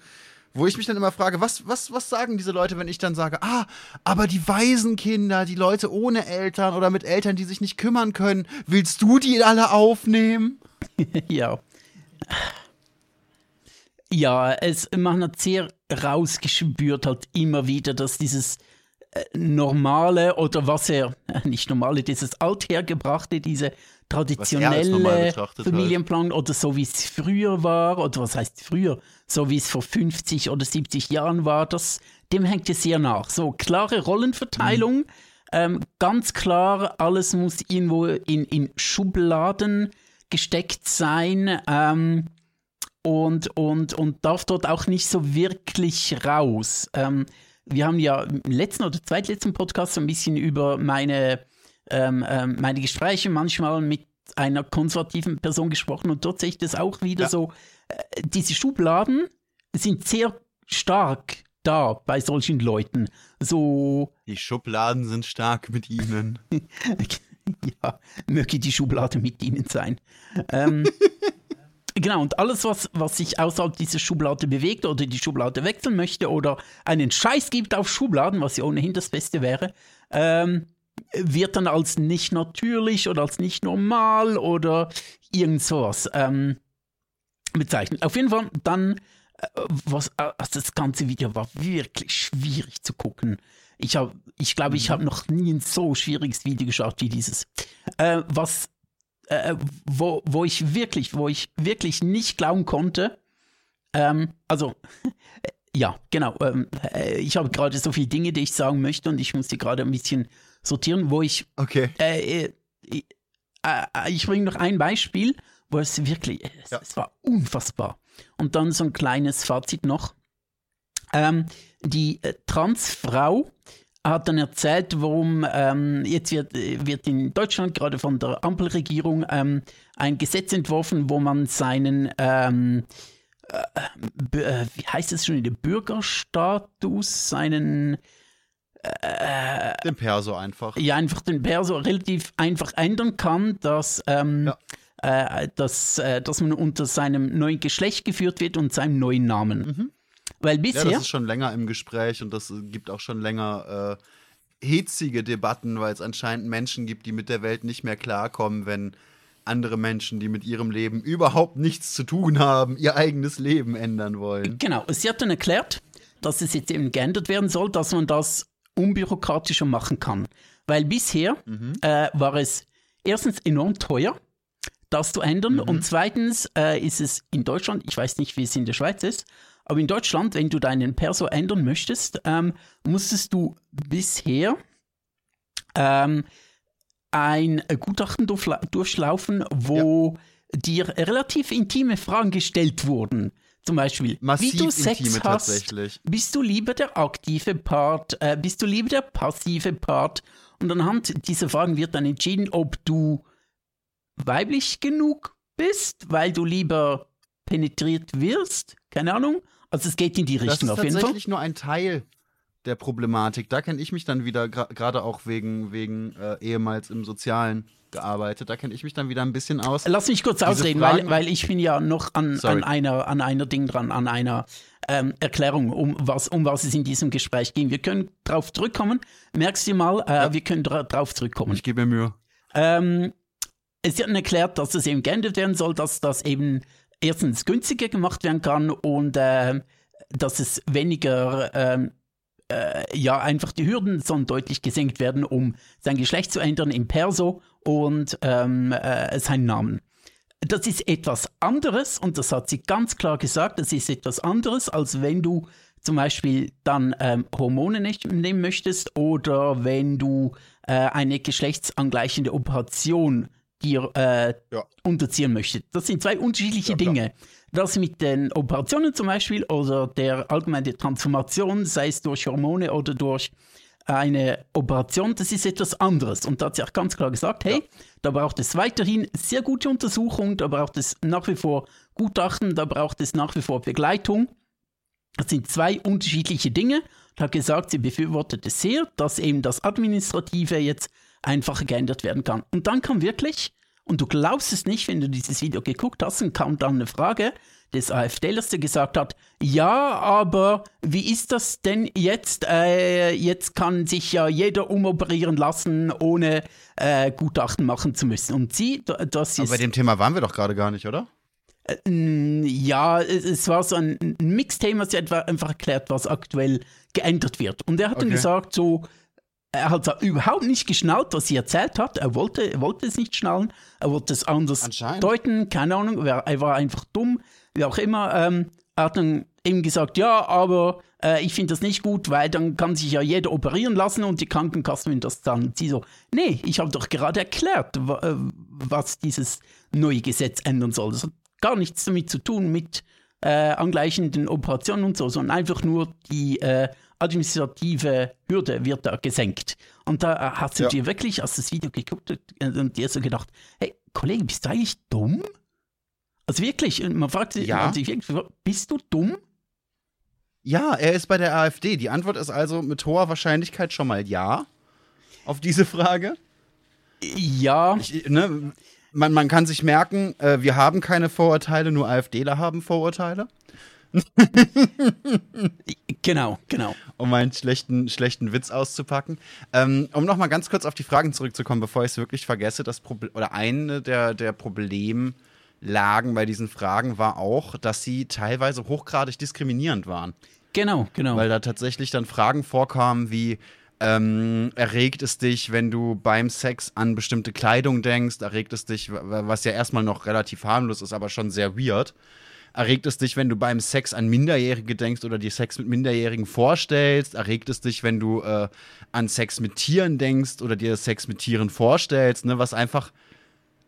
Wo ich mich dann immer frage, was, was, was sagen diese Leute, wenn ich dann sage, ah, aber die Waisenkinder, die Leute ohne Eltern oder mit Eltern, die sich nicht kümmern können, willst du die alle aufnehmen? ja. Ja, es, man hat sehr rausgespürt halt immer wieder, dass dieses äh, normale oder was er, äh, nicht normale, dieses althergebrachte, diese traditionelle Familienplan oder so wie es früher war oder was heißt früher, so wie es vor 50 oder 70 Jahren war, das, dem hängt es sehr nach. So klare Rollenverteilung, mhm. ähm, ganz klar, alles muss irgendwo in, in Schubladen gesteckt sein. Ähm, und, und, und darf dort auch nicht so wirklich raus. Ähm, wir haben ja im letzten oder zweitletzten Podcast so ein bisschen über meine, ähm, ähm, meine Gespräche manchmal mit einer konservativen Person gesprochen und dort sehe ich das auch wieder ja. so. Äh, diese Schubladen sind sehr stark da bei solchen Leuten. So. Die Schubladen sind stark mit ihnen. ja, möge die Schublade mit ihnen sein. Ähm, Genau, und alles, was, was sich außerhalb dieser Schublade bewegt oder die Schublade wechseln möchte oder einen Scheiß gibt auf Schubladen, was ja ohnehin das Beste wäre, ähm, wird dann als nicht natürlich oder als nicht normal oder irgend sowas ähm, bezeichnet. Auf jeden Fall dann, äh, was, also das ganze Video war wirklich schwierig zu gucken. Ich, hab, ich glaube, ich mhm. habe noch nie ein so schwieriges Video geschaut wie dieses. Äh, was äh, wo, wo ich wirklich, wo ich wirklich nicht glauben konnte. Ähm, also, ja, genau. Ähm, äh, ich habe gerade so viele Dinge, die ich sagen möchte und ich muss die gerade ein bisschen sortieren, wo ich. Okay. Äh, äh, äh ich bringe noch ein Beispiel, wo es wirklich, es, ja. es, war unfassbar. Und dann so ein kleines Fazit noch. Ähm, die äh, Transfrau hat dann erzählt, warum ähm, jetzt wird, wird in Deutschland gerade von der Ampelregierung ähm, ein Gesetz entworfen, wo man seinen, ähm, äh, äh wie heißt es schon, den Bürgerstatus, seinen äh, den Perso einfach. Ja, einfach den Perso relativ einfach ändern kann, dass, ähm, ja. äh, dass, äh, dass man unter seinem neuen Geschlecht geführt wird und seinem neuen Namen. Mhm. Weil bisher. Ja, das ist schon länger im Gespräch und das gibt auch schon länger äh, hitzige Debatten, weil es anscheinend Menschen gibt, die mit der Welt nicht mehr klarkommen, wenn andere Menschen, die mit ihrem Leben überhaupt nichts zu tun haben, ihr eigenes Leben ändern wollen. Genau. Sie hat dann erklärt, dass es jetzt eben geändert werden soll, dass man das unbürokratischer machen kann. Weil bisher mhm. äh, war es erstens enorm teuer, das zu ändern. Mhm. Und zweitens äh, ist es in Deutschland, ich weiß nicht, wie es in der Schweiz ist, aber in Deutschland, wenn du deinen Perso ändern möchtest, ähm, musstest du bisher ähm, ein Gutachten durchlaufen, wo ja. dir relativ intime Fragen gestellt wurden. Zum Beispiel, Massiv wie du Sex hast, bist du lieber der aktive Part, äh, bist du lieber der passive Part? Und anhand dieser Fragen wird dann entschieden, ob du weiblich genug bist, weil du lieber penetriert wirst, keine Ahnung, also es geht in die Richtung auf jeden Fall. Das ist tatsächlich nur ein Teil der Problematik. Da kenne ich mich dann wieder, gerade auch wegen, wegen äh, ehemals im Sozialen gearbeitet, da kenne ich mich dann wieder ein bisschen aus. Lass mich kurz Diese ausreden, weil, weil ich bin ja noch an, an, einer, an einer Ding dran, an einer ähm, Erklärung, um was, um was es in diesem Gespräch ging. Wir können drauf zurückkommen. Merkst du mal, äh, ja. wir können dra drauf zurückkommen. Ich gebe mir Mühe. Ähm, es wird erklärt, dass es eben geändert werden soll, dass das eben erstens günstiger gemacht werden kann und äh, dass es weniger, äh, äh, ja, einfach die Hürden sollen deutlich gesenkt werden, um sein Geschlecht zu ändern im Perso und ähm, äh, seinen Namen. Das ist etwas anderes und das hat sie ganz klar gesagt, das ist etwas anderes, als wenn du zum Beispiel dann ähm, Hormone nicht nehmen möchtest oder wenn du äh, eine geschlechtsangleichende Operation dir äh, Ja. unterziehen möchtest. Das sind zwei unterschiedliche Ja. Dinge. Das mit den Operationen zum Beispiel oder der allgemeine Transformation, sei es durch Hormone oder durch eine Operation, das ist etwas anderes. Und da hat sie auch ganz klar gesagt, hey, da braucht es weiterhin sehr gute Untersuchung, da braucht es nach wie vor Gutachten, da braucht es nach wie vor Begleitung. Das sind zwei unterschiedliche Dinge. Und hat gesagt, sie befürwortet es sehr, dass eben das Administrative jetzt einfacher geändert werden kann. Und dann kam wirklich, und du glaubst es nicht, wenn du dieses Video geguckt hast, und kam dann eine Frage des AfDlers, der gesagt hat, ja, aber wie ist das denn jetzt? Äh, jetzt kann sich ja jeder umoperieren lassen, ohne äh, Gutachten machen zu müssen. Und sie, da- das Aber ist... bei dem Thema waren wir doch gerade gar nicht, oder? Mm, Ja, es, war so ein Mixthema, sie hat einfach- einfach erklärt, was aktuell geändert wird. Und er hat dann Okay. gesagt, so, er hat überhaupt nicht geschnallt, was sie erzählt hat. Er wollte, er wollte es nicht schnallen, er wollte es anders deuten, keine Ahnung, er, war einfach dumm, wie auch immer. Ähm, er hat dann eben gesagt, ja, aber äh, ich finde das nicht gut, weil dann kann sich ja jeder operieren lassen und die Krankenkassen wenn das dann. Sie so, nee, ich habe doch gerade erklärt, äh, was dieses neue Gesetz ändern soll. Das hat gar nichts damit zu tun mit äh, angleichenden Operationen und so, sondern einfach nur die äh, administrative Hürde wird da gesenkt. Und da äh, hat sie Ja. dir wirklich, als das Video geguckt hat, und dir so gedacht, hey, Kollege, bist du eigentlich dumm? Also wirklich, und man fragt sich, Ja. bist du dumm? Ja, er ist bei der AfD. Die Antwort ist also mit hoher Wahrscheinlichkeit schon mal ja auf diese Frage. Ja, Ich, ne, man, man kann sich merken, äh, wir haben keine Vorurteile, nur AfDler haben Vorurteile. genau, genau. um einen schlechten, schlechten Witz auszupacken. Ähm, um nochmal ganz kurz auf die Fragen zurückzukommen, bevor ich es wirklich vergesse, das Proble oder eine der, der Problemlagen bei diesen Fragen war auch, dass sie teilweise hochgradig diskriminierend waren. Genau, genau. Weil da tatsächlich dann Fragen vorkamen wie, ähm, erregt es dich, wenn du beim Sex an bestimmte Kleidung denkst? Erregt es dich, was ja erstmal noch relativ harmlos ist, aber schon sehr weird? Erregt es dich, wenn du beim Sex an Minderjährige denkst oder dir Sex mit Minderjährigen vorstellst? Erregt es dich, wenn du äh, an Sex mit Tieren denkst oder dir Sex mit Tieren vorstellst? Ne? Was einfach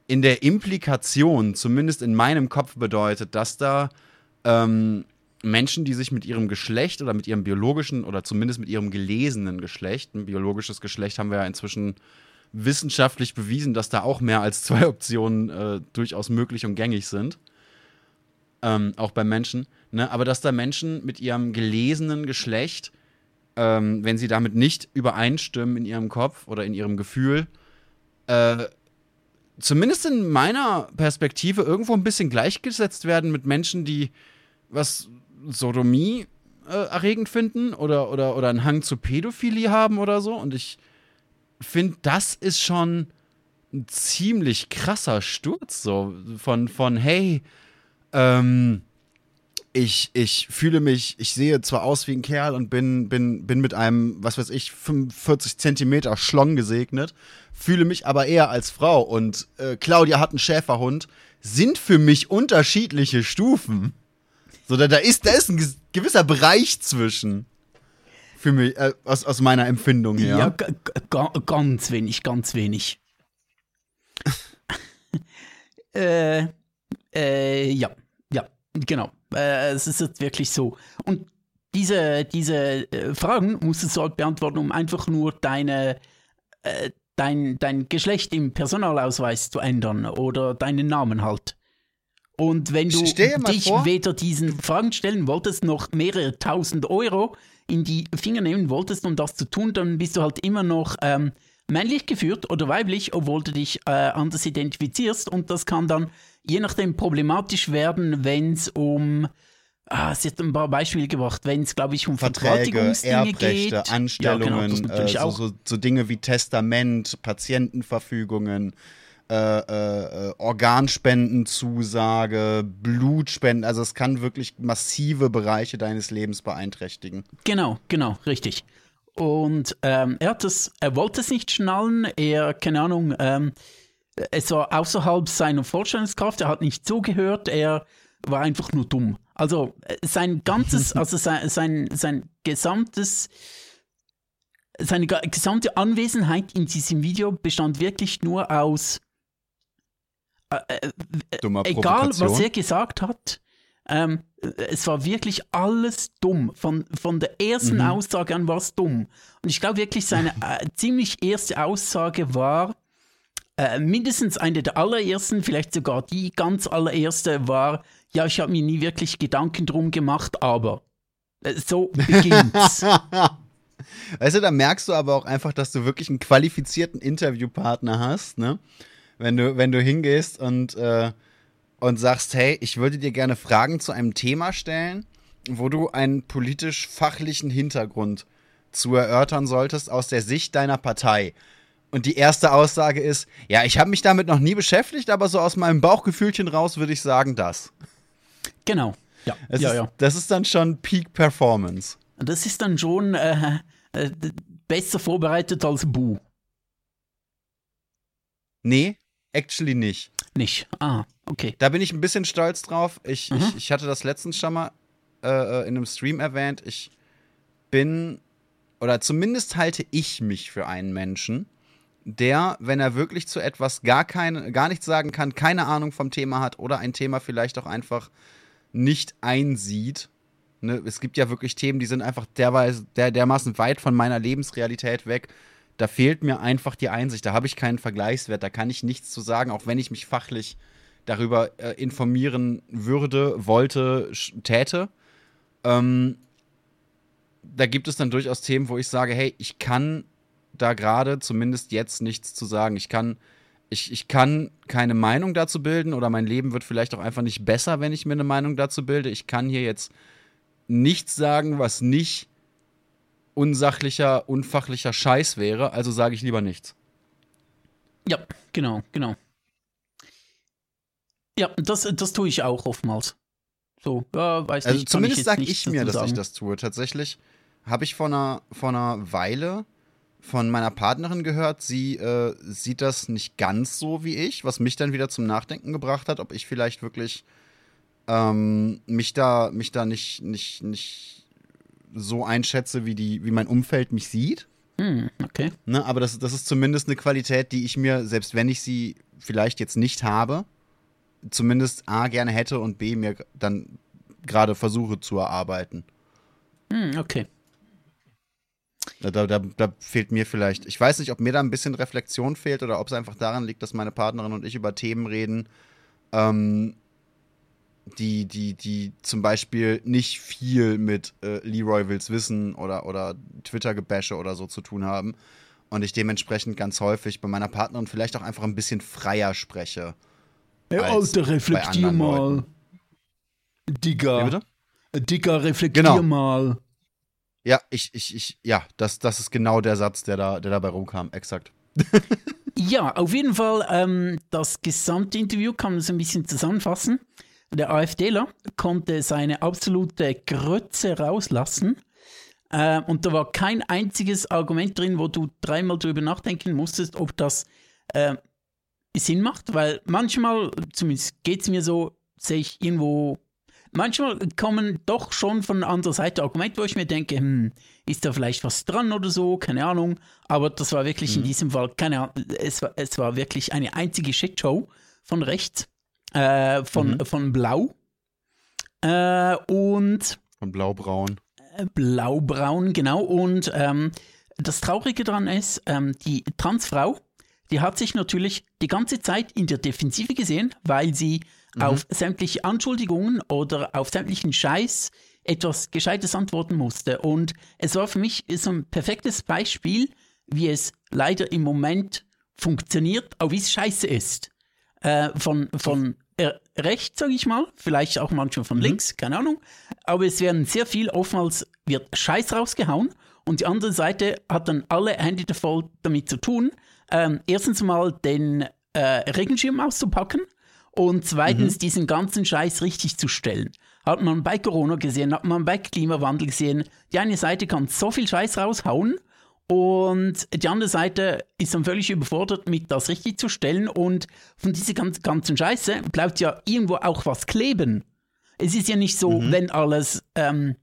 in der Implikation, zumindest in meinem Kopf, bedeutet, dass da ähm, Menschen, die sich mit ihrem Geschlecht oder mit ihrem biologischen oder zumindest mit ihrem gelesenen Geschlecht, ein biologisches Geschlecht haben wir ja inzwischen wissenschaftlich bewiesen, dass da auch mehr als zwei Optionen äh, durchaus möglich und gängig sind. Ähm, auch bei Menschen. Ne? Aber dass da Menschen mit ihrem gelesenen Geschlecht, ähm, wenn sie damit nicht übereinstimmen in ihrem Kopf oder in ihrem Gefühl, äh, zumindest in meiner Perspektive irgendwo ein bisschen gleichgesetzt werden mit Menschen, die was Sodomie äh, erregend finden oder, oder, oder einen Hang zu Pädophilie haben oder so. Und ich finde, das ist schon ein ziemlich krasser Sturz, so von, von hey, ähm, ich, ich fühle mich, ich sehe zwar aus wie ein Kerl und bin, bin, bin mit einem, was weiß ich, 45 Zentimeter Schlong gesegnet, fühle mich aber eher als Frau und äh, Claudia hat einen Schäferhund, sind für mich unterschiedliche Stufen. So, da, da, ist, da ist ein gewisser Bereich zwischen. Für mich, äh, aus, aus meiner Empfindung her. Ja, ga- ganz wenig, ganz wenig. äh, äh, ja, ja, genau. Äh, es ist jetzt wirklich so. Und diese, diese äh, Fragen musst du halt beantworten, um einfach nur deine, äh, dein, dein Geschlecht im Personalausweis zu ändern oder deinen Namen halt. Und wenn du dich vor- weder diesen Fragen stellen wolltest, noch mehrere tausend Euro in die Finger nehmen wolltest, um das zu tun, dann bist du halt immer noch ähm, männlich geführt oder weiblich, obwohl du dich äh, anders identifizierst. Und das kann dann je nachdem problematisch werden, wenn es um, ah, sie hat ein paar Beispiele gebracht, wenn es, glaube ich, um Verträge, Vergewaltigungsdinge geht. Erbrechte, Anstellungen, ja, genau, äh, so, so, so Dinge wie Testament, Patientenverfügungen, äh, äh, äh, Organspendenzusage, Blutspenden. Also es kann wirklich massive Bereiche deines Lebens beeinträchtigen. Genau, genau, richtig. Und ähm, er hat es, er wollte es nicht schnallen, er, keine Ahnung, ähm, es war außerhalb seiner Vorstellungskraft, er hat nicht zugehört, er war einfach nur dumm. Also äh, sein ganzes, also sein, sein, sein gesamtes, seine gesamte Anwesenheit in diesem Video bestand wirklich nur aus, äh, äh, egal was er gesagt hat, ähm, es war wirklich alles dumm. Von, von der ersten mhm. Aussage an war es dumm. Und ich glaube wirklich, seine äh, ziemlich erste Aussage war, äh, mindestens eine der allerersten, vielleicht sogar die ganz allererste war, ja, ich habe mir nie wirklich Gedanken drum gemacht, aber äh, so beginnt's. weißt du, da merkst du aber auch einfach, dass du wirklich einen qualifizierten Interviewpartner hast, ne? Wenn du, wenn du hingehst und, äh, und sagst, hey, ich würde dir gerne Fragen zu einem Thema stellen, wo du einen politisch-fachlichen Hintergrund zu erörtern solltest aus der Sicht deiner Partei. Und die erste Aussage ist, ja, ich habe mich damit noch nie beschäftigt, aber so aus meinem Bauchgefühlchen raus würde ich sagen, das. Genau. Ja, das ja, ist, ja. Das ist dann schon Peak Performance. Das ist dann schon äh, äh, besser vorbereitet als Bu. Nee, actually nicht. Nicht. Ah, okay. Da bin ich ein bisschen stolz drauf. Ich, mhm. ich, ich hatte das letztens schon mal äh, äh, in einem Stream erwähnt. Ich bin, oder zumindest halte ich mich für einen Menschen, der, wenn er wirklich zu etwas gar, keine, gar nichts sagen kann, keine Ahnung vom Thema hat oder ein Thema vielleicht auch einfach nicht einsieht. Ne? Es gibt ja wirklich Themen, die sind einfach derweise, der, dermaßen weit von meiner Lebensrealität weg. Da fehlt mir einfach die Einsicht. Da habe ich keinen Vergleichswert. Da kann ich nichts zu sagen, auch wenn ich mich fachlich darüber äh, informieren würde, wollte, täte. Ähm, da gibt es dann durchaus Themen, wo ich sage, hey, ich kann da gerade zumindest jetzt nichts zu sagen. Ich kann, ich, ich kann keine Meinung dazu bilden oder mein Leben wird vielleicht auch einfach nicht besser, wenn ich mir eine Meinung dazu bilde. Ich kann hier jetzt nichts sagen, was nicht unsachlicher, unfachlicher Scheiß wäre, also sage ich lieber nichts. Ja, genau, genau. Ja, das, das tue ich auch oftmals. So, ja, weiß also nicht. Zumindest sage ich mir, dass sagen. ich das tue. Tatsächlich habe ich vor einer, vor einer Weile von meiner Partnerin gehört, sie äh, sieht das nicht ganz so wie ich, was mich dann wieder zum Nachdenken gebracht hat, ob ich vielleicht wirklich ähm, mich da, mich da nicht, nicht, nicht so einschätze, wie, die, wie mein Umfeld mich sieht. Hm, okay. Ne, aber das, das ist zumindest eine Qualität, die ich mir, selbst wenn ich sie vielleicht jetzt nicht habe, zumindest A gerne hätte und B mir dann gerade versuche zu erarbeiten. Hm, okay. Da, da, da, fehlt mir vielleicht, ich weiß nicht, ob mir da ein bisschen Reflexion fehlt oder ob es einfach daran liegt, dass meine Partnerin und ich über Themen reden, ähm, die, die, die zum Beispiel nicht viel mit äh, Leroy Wills Wissen oder, oder Twitter-Gebäsche oder so zu tun haben. Und ich dementsprechend ganz häufig bei meiner Partnerin vielleicht auch einfach ein bisschen freier spreche. Ey, Alter, reflektier mal. Digga. Digga, reflektier genau. mal. Ja, ich, ich, ich, ja, das, das ist genau der Satz, der, da, der dabei rumkam, exakt. ja, auf jeden Fall, ähm, das gesamte Interview kann man so ein bisschen zusammenfassen. Der AfDler konnte seine absolute Grötze rauslassen. Äh, und da war kein einziges Argument drin, wo du dreimal drüber nachdenken musstest, ob das äh, Sinn macht, weil manchmal, zumindest geht es mir so, sehe ich irgendwo manchmal kommen doch schon von anderer Seite Argumente, wo ich mir denke, hm, ist da vielleicht was dran oder so, keine Ahnung. Aber das war wirklich mhm. in diesem Fall, keine Ahnung, es war, es war wirklich eine einzige Shitshow von rechts, äh, von, mhm. von Blau. Äh, und. Von Blaubraun. Äh, Blaubraun, genau. Und ähm, das Traurige daran ist, ähm, die Transfrau, die hat sich natürlich die ganze Zeit in der Defensive gesehen, weil sie mhm. auf sämtliche Anschuldigungen oder auf sämtlichen Scheiß etwas Gescheites antworten musste. Und es war für mich so ein perfektes Beispiel, wie es leider im Moment funktioniert, auch wie es scheiße ist. Äh, von von äh, rechts, sage ich mal, vielleicht auch manchmal von mhm. links, keine Ahnung. Aber es werden sehr viel, oftmals wird Scheiß rausgehauen und die andere Seite hat dann alle Hände voll damit zu tun. Ähm, erstens mal den äh, Regenschirm auszupacken und zweitens mhm. diesen ganzen Scheiß richtig zu stellen. Hat man bei Corona gesehen, hat man bei Klimawandel gesehen. Die eine Seite kann so viel Scheiß raushauen und die andere Seite ist dann völlig überfordert, mit das richtig zu stellen. Und von dieser ganzen, Scheiße bleibt ja irgendwo auch was kleben. Es ist ja nicht so, Mhm. wenn alles, ähm,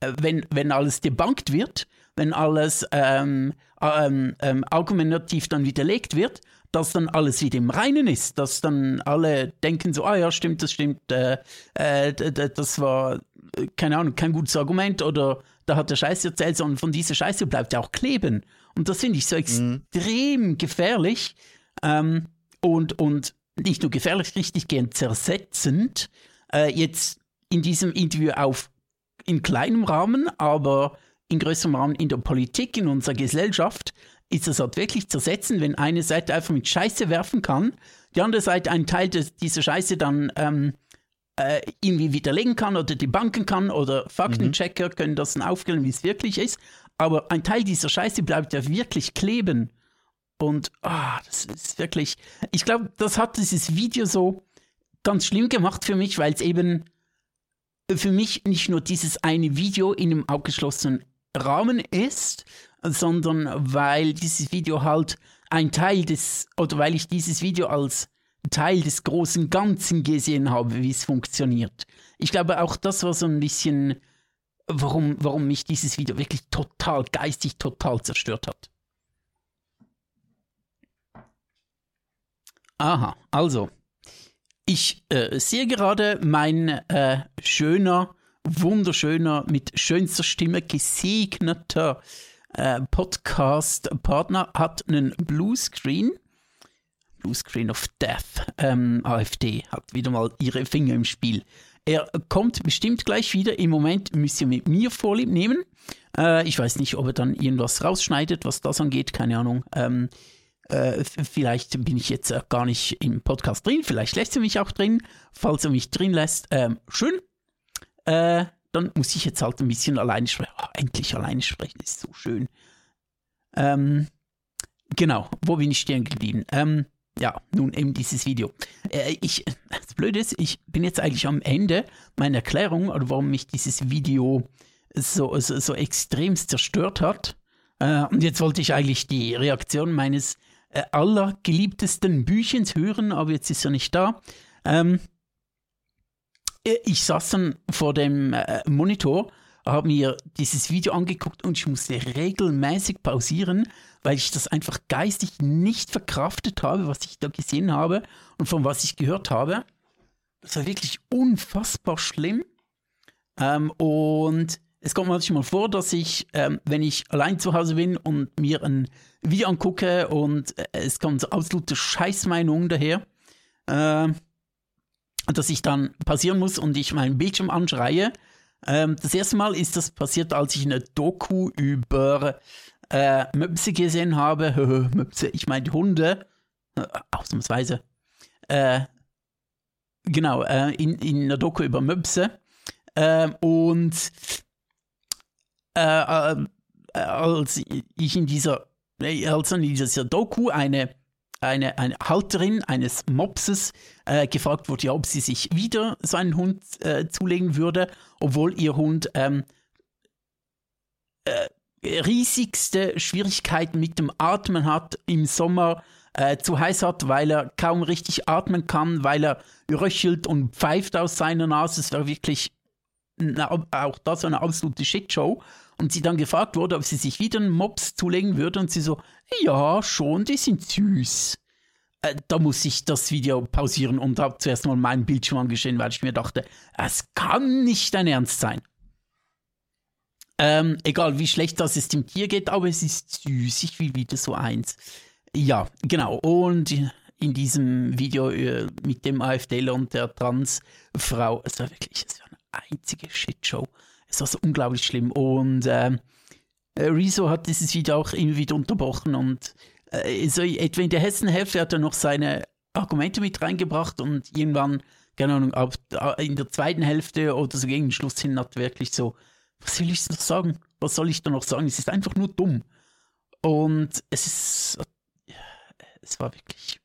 äh, wenn, wenn alles debunked wird, wenn alles ähm, ähm, ähm, argumentativ dann widerlegt wird, dass dann alles wieder im Reinen ist, dass dann alle denken so, ah ja, stimmt, das stimmt, äh, äh, das war, äh, keine Ahnung, kein gutes Argument oder da hat der Scheiße erzählt, sondern von dieser Scheiße bleibt ja auch kleben. Und das finde ich so extrem gefährlich ähm, und, und nicht nur gefährlich, richtig gern zersetzend. Äh, jetzt in diesem Interview auf in kleinem Rahmen, aber in größerem Rahmen in der Politik, in unserer Gesellschaft, ist es halt wirklich zersetzend, wenn eine Seite einfach mit Scheiße werfen kann, die andere Seite einen Teil des, dieser Scheiße dann ähm, äh, irgendwie widerlegen kann oder debunken kann oder Faktenchecker können das dann aufklären, wie es wirklich ist. Aber ein Teil dieser Scheiße bleibt ja wirklich kleben. Und ah, das ist wirklich. Ich glaube, das hat dieses Video so ganz schlimm gemacht für mich, weil es eben für mich nicht nur dieses eine Video in einem abgeschlossenen Rahmen ist, sondern weil dieses Video halt ein Teil des, oder weil ich dieses Video als Teil des großen Ganzen gesehen habe, wie es funktioniert. Ich glaube, auch das war so ein bisschen, warum, warum mich dieses Video wirklich total, geistig total zerstört hat. Aha, also, ich äh, sehe gerade, mein äh, schöner, wunderschöner, mit schönster Stimme gesegneter äh, Podcast-Partner hat einen Bluescreen. Bluescreen of Death. Ähm, AfD hat wieder mal ihre Finger im Spiel. Er kommt bestimmt gleich wieder. Im Moment müsst ihr mit mir Vorlieb nehmen. Äh, ich weiß nicht, ob er dann irgendwas rausschneidet, was das angeht. Keine Ahnung. Ähm, äh, vielleicht bin ich jetzt äh, gar nicht im Podcast drin, vielleicht lässt er mich auch drin. Falls er mich drin lässt, ähm, schön. Äh, dann muss ich jetzt halt ein bisschen alleine sprechen. Oh, endlich alleine sprechen ist so schön. Ähm, genau, wo bin ich stehen geblieben? Ähm, ja, nun eben dieses Video. Äh, ich, das Blöde ist, ich bin jetzt eigentlich am Ende meiner Erklärung, oder warum mich dieses Video so, so, so extremst zerstört hat. Äh, und jetzt wollte ich eigentlich die Reaktion meines äh, allergeliebtesten Büchens hören, aber jetzt ist er nicht da. Ähm, äh, ich saß dann vor dem äh, Monitor, habe mir dieses Video angeguckt und ich musste regelmäßig pausieren, weil ich das einfach geistig nicht verkraftet habe, was ich da gesehen habe und von was ich gehört habe. Das war wirklich unfassbar schlimm. Ähm, und es kommt manchmal vor, dass ich, ähm, wenn ich allein zu Hause bin und mir ein Video angucke und äh, es kommt so absolute Scheißmeinungen daher, äh, dass ich dann pausieren muss und ich meinen Bildschirm anschreie. Ähm, das erste Mal ist das passiert, als ich eine Doku über äh, Möpse gesehen habe. Möpse, ich meine Hunde. Äh, ausnahmsweise. Äh, genau, äh, in, in einer Doku über Möpse. Ähm, und äh, äh, als ich in dieser, als in dieser Doku eine, eine, eine Halterin eines Mopses äh, gefragt wurde, ja, ob sie sich wieder seinen Hund äh, zulegen würde, obwohl ihr Hund ähm, äh, riesigste Schwierigkeiten mit dem Atmen hat im Sommer, äh, zu heiß hat, weil er kaum richtig atmen kann, weil er röchelt und pfeift aus seiner Nase. Es war wirklich auch das eine absolute Shitshow. Und sie dann gefragt wurde, ob sie sich wieder einen Mops zulegen würde. Und sie so, ja, schon, die sind süß. Äh, da muss ich das Video pausieren und habe zuerst mal meinen Bildschirm angeschehen, weil ich mir dachte, es kann nicht dein Ernst sein. Ähm, egal wie schlecht das es dem Tier geht, aber es ist süß. Ich will wieder so eins. Ja, genau. Und in diesem Video äh, mit dem AfDler und der Transfrau, es war wirklich, es war eine einzige Shitshow. Es war so unglaublich schlimm. Und ähm, äh, Rezo hat dieses Video auch immer wieder unterbrochen und äh, so etwa in der Hessenhälfte hat er noch seine Argumente mit reingebracht und irgendwann, keine Ahnung, ab, in der zweiten Hälfte oder so gegen den Schluss hin hat wirklich so, was will ich noch sagen? Was soll ich da noch sagen? Es ist einfach nur dumm. Und es ist, es war wirklich.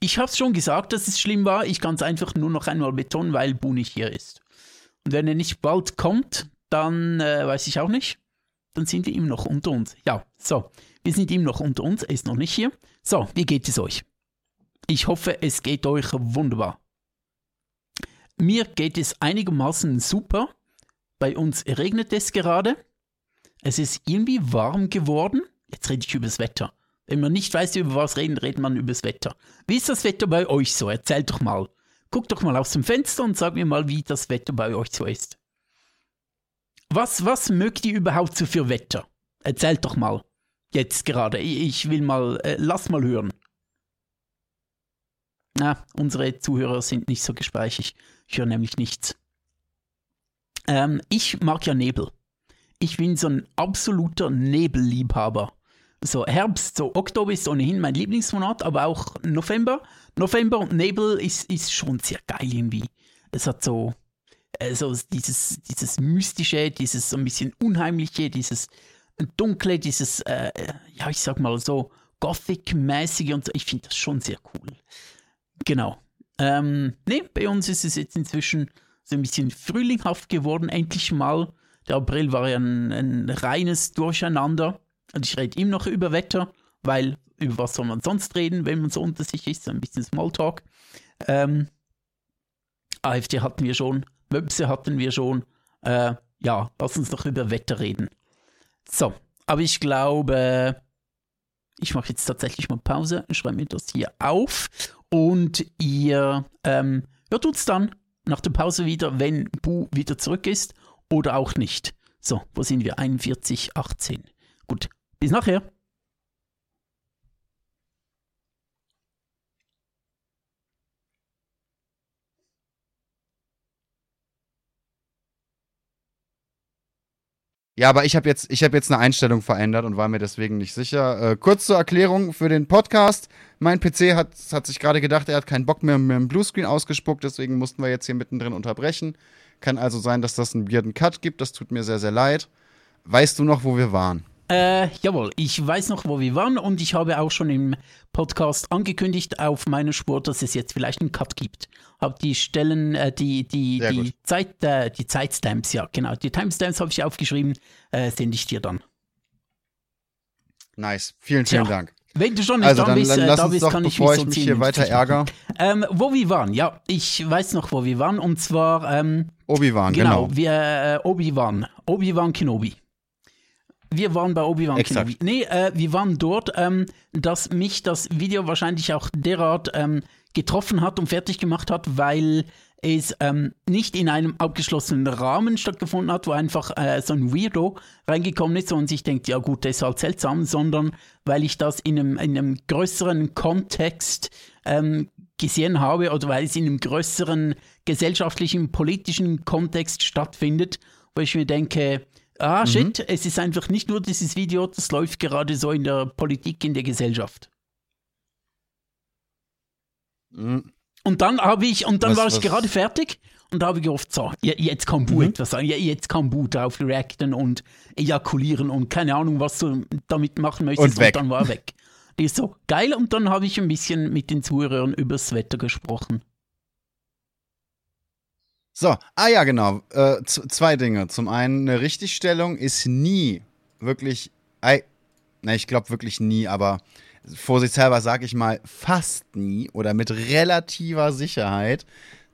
Ich habe es schon gesagt, dass es schlimm war. Ich kann es einfach nur noch einmal betonen, weil Bu nicht hier ist. Und wenn er nicht bald kommt, dann äh, weiß ich auch nicht. Dann sind wir ihm noch unter uns. Ja, so. Wir sind ihm noch unter uns. Er ist noch nicht hier. So, wie geht es euch? Ich hoffe, es geht euch wunderbar. mir geht es einigermaßen super. Bei uns regnet es gerade. Es ist irgendwie warm geworden. Jetzt rede ich über das Wetter. Wenn man nicht weiß, über was reden, redet man über das Wetter. Wie ist das Wetter bei euch so? Erzählt doch mal. Guckt doch mal aus dem Fenster und sagt mir mal, wie das Wetter bei euch so ist. Was, was mögt ihr überhaupt so für Wetter? Erzählt doch mal. Jetzt gerade. Ich will mal, äh, lass mal hören. Na, unsere Zuhörer sind nicht so gesprächig. Ich höre nämlich nichts. Ähm, ich mag ja Nebel. Ich bin so ein absoluter Nebelliebhaber. So Herbst, so Oktober ist ohnehin mein Lieblingsmonat, aber auch November. November und Nebel ist, ist schon sehr geil irgendwie. Es hat so, äh, so dieses, dieses Mystische, dieses so ein bisschen Unheimliche, dieses Dunkle, dieses, äh, ja, ich sag mal so Gothic-mäßige und so. Ich finde das schon sehr cool. Genau. Ähm, ne, bei uns ist es jetzt inzwischen so ein bisschen frühlinghaft geworden, endlich mal. Der April war ja ein, ein reines Durcheinander. Und ich rede ihm noch über Wetter, weil über was soll man sonst reden, wenn man so unter sich ist, so ein bisschen Smalltalk. Ähm, AfD hatten wir schon, Wöbse hatten wir schon. Äh, ja, lass uns noch über Wetter reden. So, aber ich glaube, ich mache jetzt tatsächlich mal Pause, schreibe mir das hier auf und ihr ähm, hört uns dann nach der Pause wieder, wenn Bu wieder zurück ist oder auch nicht. So, wo sind wir? 41, 18. Gut, bis nachher. Ja, aber ich habe jetzt, hab jetzt eine Einstellung verändert und war mir deswegen nicht sicher. Äh, kurz zur Erklärung für den Podcast. Mein PC hat, hat sich gerade gedacht, er hat keinen Bock mehr mit dem Bluescreen ausgespuckt, deswegen mussten wir jetzt hier mittendrin unterbrechen. Kann also sein, dass das einen weirden Cut gibt. Das tut mir sehr, sehr leid. Weißt du noch, wo wir waren? Äh, jawohl, ich weiß noch, wo wir waren und ich habe auch schon im Podcast angekündigt auf meiner Spur, dass es jetzt vielleicht einen Cut gibt. Habe die Stellen, äh, die, die, die Zeit, äh, die Zeitstamps, ja, genau. Die Timestamps habe ich aufgeschrieben, äh, sende ich dir dann. Nice. Vielen, vielen Tja. Dank. Wenn du schon nicht also, da dann, bist, dann äh, lass da bist, doch, kann ich bevor mich ich so mich ziemlich hier weiter ärgere. Ähm, wo wir waren, ja, ich weiß noch, wo wir waren. Und zwar. Ähm, Obi-Wan, genau. genau. Wir, äh, Obi-Wan. Obi-Wan Kenobi. Wir waren bei Obi-Wan Kenobi. Nee, äh, wir waren dort, ähm, dass mich das Video wahrscheinlich auch derart ähm, getroffen hat und fertig gemacht hat, weil es ähm, nicht in einem abgeschlossenen Rahmen stattgefunden hat, wo einfach äh, so ein Weirdo reingekommen ist und sich denkt, ja gut, das ist halt seltsam, sondern weil ich das in einem, in einem größeren Kontext ähm, gesehen habe oder weil es in einem größeren gesellschaftlichen, politischen Kontext stattfindet, wo ich mir denke, ah mhm. shit, es ist einfach nicht nur dieses Video, das läuft gerade so in der Politik, in der Gesellschaft. Mhm. Und dann habe ich, und dann was, war ich was? gerade fertig und da habe ich gehofft, so, jetzt kann Bu mhm. etwas sagen, jetzt kann Bu drauf reacten und ejakulieren und keine Ahnung, was du damit machen möchtest. Und, und dann war er weg. Die ist so geil und dann habe ich ein bisschen mit den Zuhörern übers Wetter gesprochen. So, ah ja, genau. Äh, zwei Dinge. Zum einen, eine Richtigstellung ist nie wirklich, I, na, ich glaube wirklich nie, aber vorsichtshalber sage ich mal, fast nie oder mit relativer Sicherheit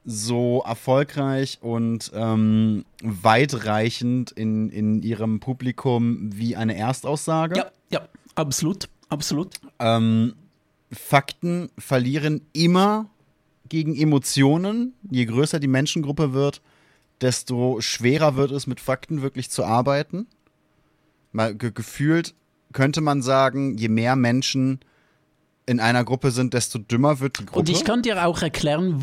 so erfolgreich und ähm, weitreichend in, in ihrem Publikum wie eine Erstaussage. Ja, ja, absolut, absolut. Ähm, Fakten verlieren immer gegen Emotionen. Je größer die Menschengruppe wird, desto schwerer wird es, mit Fakten wirklich zu arbeiten. Mal ge gefühlt könnte man sagen, je mehr Menschen in einer Gruppe sind, desto dümmer wird die Gruppe. Und ich kann dir auch erklären,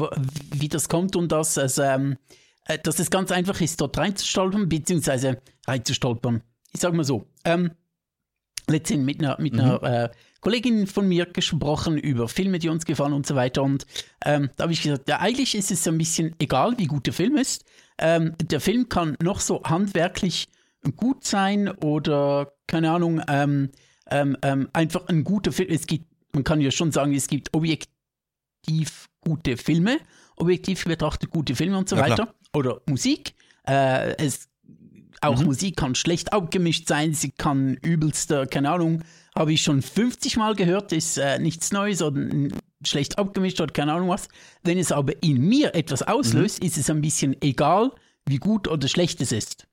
wie das kommt und dass es, ähm, äh, dass es ganz einfach ist, dort reinzustolpern, beziehungsweise reinzustolpern. Ich sag mal so, ähm, letztens mit einer, mit einer mhm. äh, Kollegin von mir gesprochen über Filme, die uns gefallen und so weiter. Und ähm, da habe ich gesagt, ja, eigentlich ist es ein bisschen egal, wie gut der Film ist. Ähm, der Film kann noch so handwerklich gut sein oder keine Ahnung, ähm, ähm, ähm, einfach ein guter Film. Es gibt, man kann ja schon sagen, es gibt objektiv gute Filme, objektiv betrachtet gute Filme und so ja, weiter. Oder Musik. Äh, es, Auch Musik kann schlecht abgemischt sein, sie kann übelster, keine Ahnung, habe ich schon 50 Mal gehört, ist äh, nichts Neues oder schlecht abgemischt oder keine Ahnung was. Wenn es aber in mir etwas auslöst, ist es ein bisschen egal, wie gut oder schlecht es ist.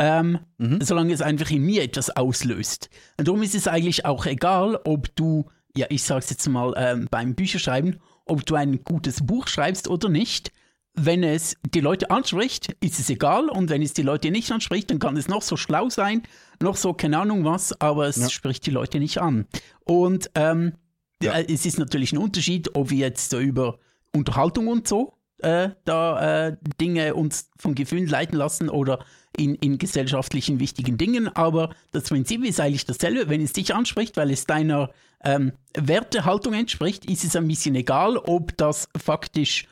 Ähm, Solange es einfach in mir etwas auslöst. Und darum ist es eigentlich auch egal, ob du, ja, ich sag's jetzt mal ähm, beim Bücherschreiben, ob du ein gutes Buch schreibst oder nicht. Wenn es die Leute anspricht, ist es egal. Und wenn es die Leute nicht anspricht, dann kann es noch so schlau sein, noch so keine Ahnung was, aber es spricht die Leute nicht an. Und ähm, Ja. äh, es ist natürlich ein Unterschied, ob wir jetzt so über Unterhaltung und so äh, da äh, Dinge uns von Gefühlen leiten lassen oder in, in gesellschaftlichen wichtigen Dingen. Aber das Prinzip ist eigentlich dasselbe. Wenn es dich anspricht, weil es deiner ähm, Wertehaltung entspricht, ist es ein bisschen egal, ob das faktisch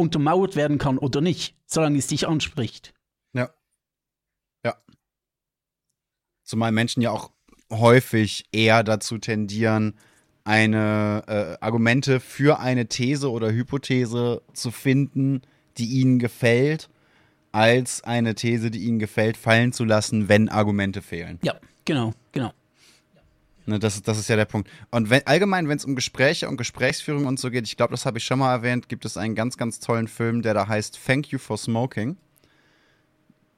untermauert werden kann oder nicht, solange es dich anspricht. Ja. Ja. Zumal Menschen ja auch häufig eher dazu tendieren, eine äh, Argumente für eine These oder Hypothese zu finden, die ihnen gefällt, als eine These, die ihnen gefällt, fallen zu lassen, wenn Argumente fehlen. Ja, genau, genau. Ne, das, das ist ja der Punkt. Und wenn, allgemein, wenn es um Gespräche und Gesprächsführung und so geht, ich glaube, das habe ich schon mal erwähnt, gibt es einen ganz, ganz tollen Film, der da heißt Thank You for Smoking.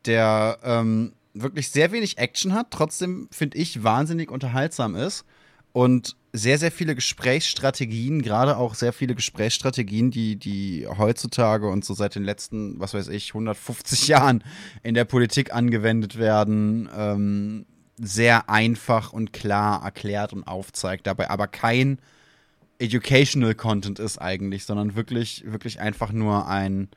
Der ähm, wirklich sehr wenig Action hat, trotzdem, finde ich, wahnsinnig unterhaltsam ist. Und sehr, sehr viele Gesprächsstrategien, gerade auch sehr viele Gesprächsstrategien, die, die heutzutage und so seit den letzten, was weiß ich, 150 Jahren in der Politik angewendet werden, ähm, sehr einfach und klar erklärt und aufzeigt, dabei aber kein Educational Content ist eigentlich, sondern wirklich, wirklich einfach nur ein.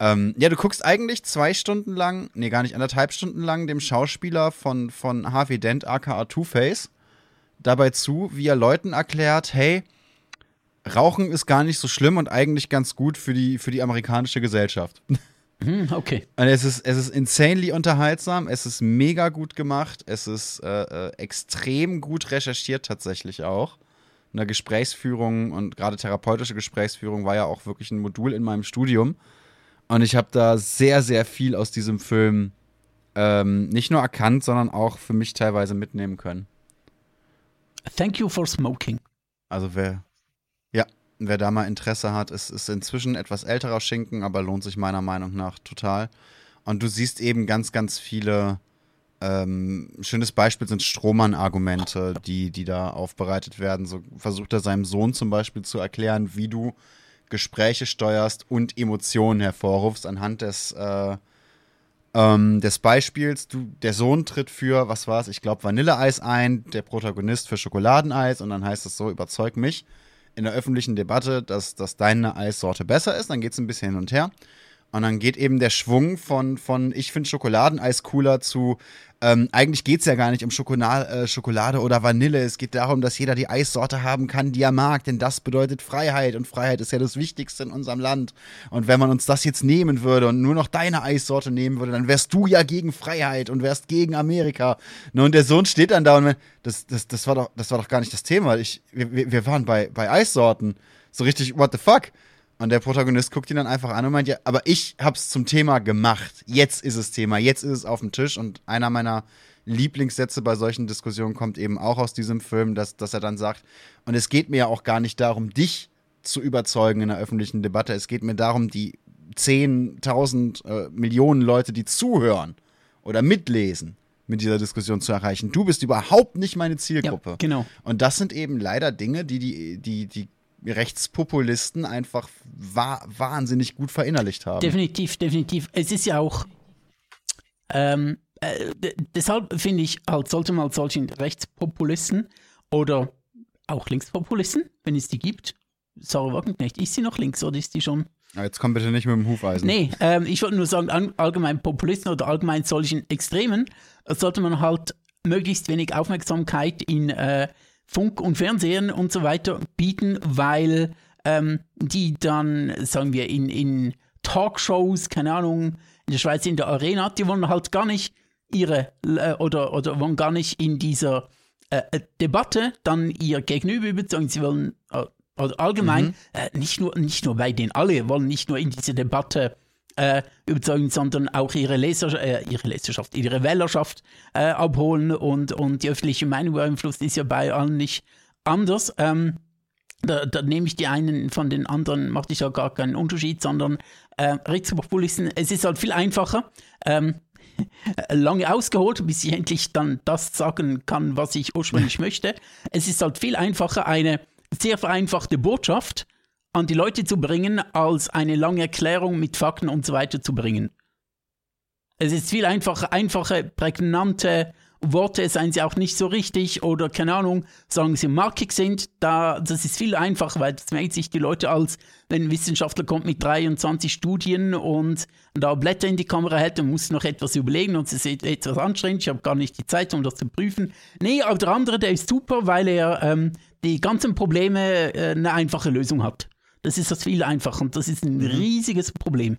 Ähm, ja, du guckst eigentlich zwei Stunden lang, nee, gar nicht anderthalb Stunden lang dem Schauspieler von, von Harvey Dent, aka Two-Face, dabei zu, wie er Leuten erklärt, hey, Rauchen ist gar nicht so schlimm und eigentlich ganz gut für die, für die amerikanische Gesellschaft. Hm, okay. Und es ist, es ist insanely unterhaltsam, es ist mega gut gemacht, es ist äh, äh, extrem gut recherchiert tatsächlich auch. Eine Gesprächsführung und gerade therapeutische Gesprächsführung war ja auch wirklich ein Modul in meinem Studium. Und ich habe da sehr, sehr viel aus diesem Film ähm, nicht nur erkannt, sondern auch für mich teilweise mitnehmen können. Thank you for smoking. Also wer, wer da mal Interesse hat, ist, ist inzwischen etwas älterer Schinken, aber lohnt sich meiner Meinung nach total. Und du siehst eben ganz, ganz viele, ähm, schönes Beispiel sind Strohmann-Argumente, die, die da aufbereitet werden. So versucht er seinem Sohn zum Beispiel zu erklären, wie du Gespräche steuerst und Emotionen hervorrufst anhand des, äh, ähm, des Beispiels. Du, der Sohn tritt für, was war es, ich glaube Vanilleeis ein, der Protagonist für Schokoladeneis und dann heißt es so, überzeug mich in der öffentlichen Debatte, dass, dass deine Eissorte besser ist. Dann geht es ein bisschen hin und her. Und dann geht eben der Schwung von, von ich finde Schokoladeneis cooler zu, ähm, eigentlich geht es ja gar nicht um Schokolade, äh, Schokolade oder Vanille. Es geht darum, dass jeder die Eissorte haben kann, die er mag, denn das bedeutet Freiheit. Und Freiheit ist ja das Wichtigste in unserem Land. Und wenn man uns das jetzt nehmen würde und nur noch deine Eissorte nehmen würde, dann wärst du ja gegen Freiheit und wärst gegen Amerika. Ne, Und der Sohn steht dann da und meint, das, das, das, war, doch, das war doch gar nicht das Thema. Ich, wir, wir waren bei, bei Eissorten. So richtig, what the fuck? Und der Protagonist guckt ihn dann einfach an und meint, ja, aber ich hab's zum Thema gemacht. Jetzt ist es Thema, jetzt ist es auf dem Tisch. Und einer meiner Lieblingssätze bei solchen Diskussionen kommt eben auch aus diesem Film, dass, dass er dann sagt, und es geht mir ja auch gar nicht darum, dich zu überzeugen in der öffentlichen Debatte. Es geht mir darum, die 10.000 äh, Millionen Leute, die zuhören oder mitlesen, mit dieser Diskussion zu erreichen. Du bist überhaupt nicht meine Zielgruppe. Ja, genau. Und das sind eben leider Dinge, die die, die, die Rechtspopulisten einfach wa wahnsinnig gut verinnerlicht haben. Definitiv, definitiv. Es ist ja auch, ähm, äh, deshalb finde ich, halt sollte man solchen Rechtspopulisten oder auch Linkspopulisten, wenn es die gibt, Sarah Wagenknecht, ist sie noch links oder ist die schon? Jetzt komm bitte nicht mit dem Hufeisen. Nee, ähm, ich wollte nur sagen, allgemein Populisten oder allgemein solchen Extremen sollte man halt möglichst wenig Aufmerksamkeit in äh, Funk und Fernsehen und so weiter bieten, weil ähm, die dann, sagen wir, in, in Talkshows, keine Ahnung, in der Schweiz in der Arena, die wollen halt gar nicht ihre äh, oder, oder wollen gar nicht in dieser äh, äh, Debatte dann ihr Gegenüber überzeugen. Sie wollen äh, allgemein, äh, nicht, nur, nicht nur bei denen alle wollen nicht nur in diese Debatte äh, überzeugen, sondern auch ihre, Leser, äh, ihre Leserschaft, ihre Wählerschaft äh, abholen und, und die öffentliche Meinung beeinflussen, ist ja bei allen nicht anders. Ähm, da, da, nehme ich die einen von den anderen, macht ich ja gar keinen Unterschied, sondern äh, Rechtspopulisten, es ist halt viel einfacher. Ähm, lange ausgeholt, bis ich endlich dann das sagen kann, was ich ursprünglich möchte. Es ist halt viel einfacher, eine sehr vereinfachte Botschaft an die Leute zu bringen, als eine lange Erklärung mit Fakten und so weiter zu bringen. Es ist viel einfacher, einfache, prägnante Worte, seien sie auch nicht so richtig oder keine Ahnung, sagen sie markig sind. Da, das ist viel einfacher, weil das merkt sich die Leute als, wenn ein Wissenschaftler kommt mit 23 Studien und da Blätter in die Kamera hält und muss noch etwas überlegen und es ist etwas anstrengend, ich habe gar nicht die Zeit, um das zu prüfen. Nee, aber der andere, der ist super, weil er ähm, die ganzen Probleme äh, eine einfache Lösung hat. Das ist das viel einfacher und das ist ein mhm. riesiges Problem.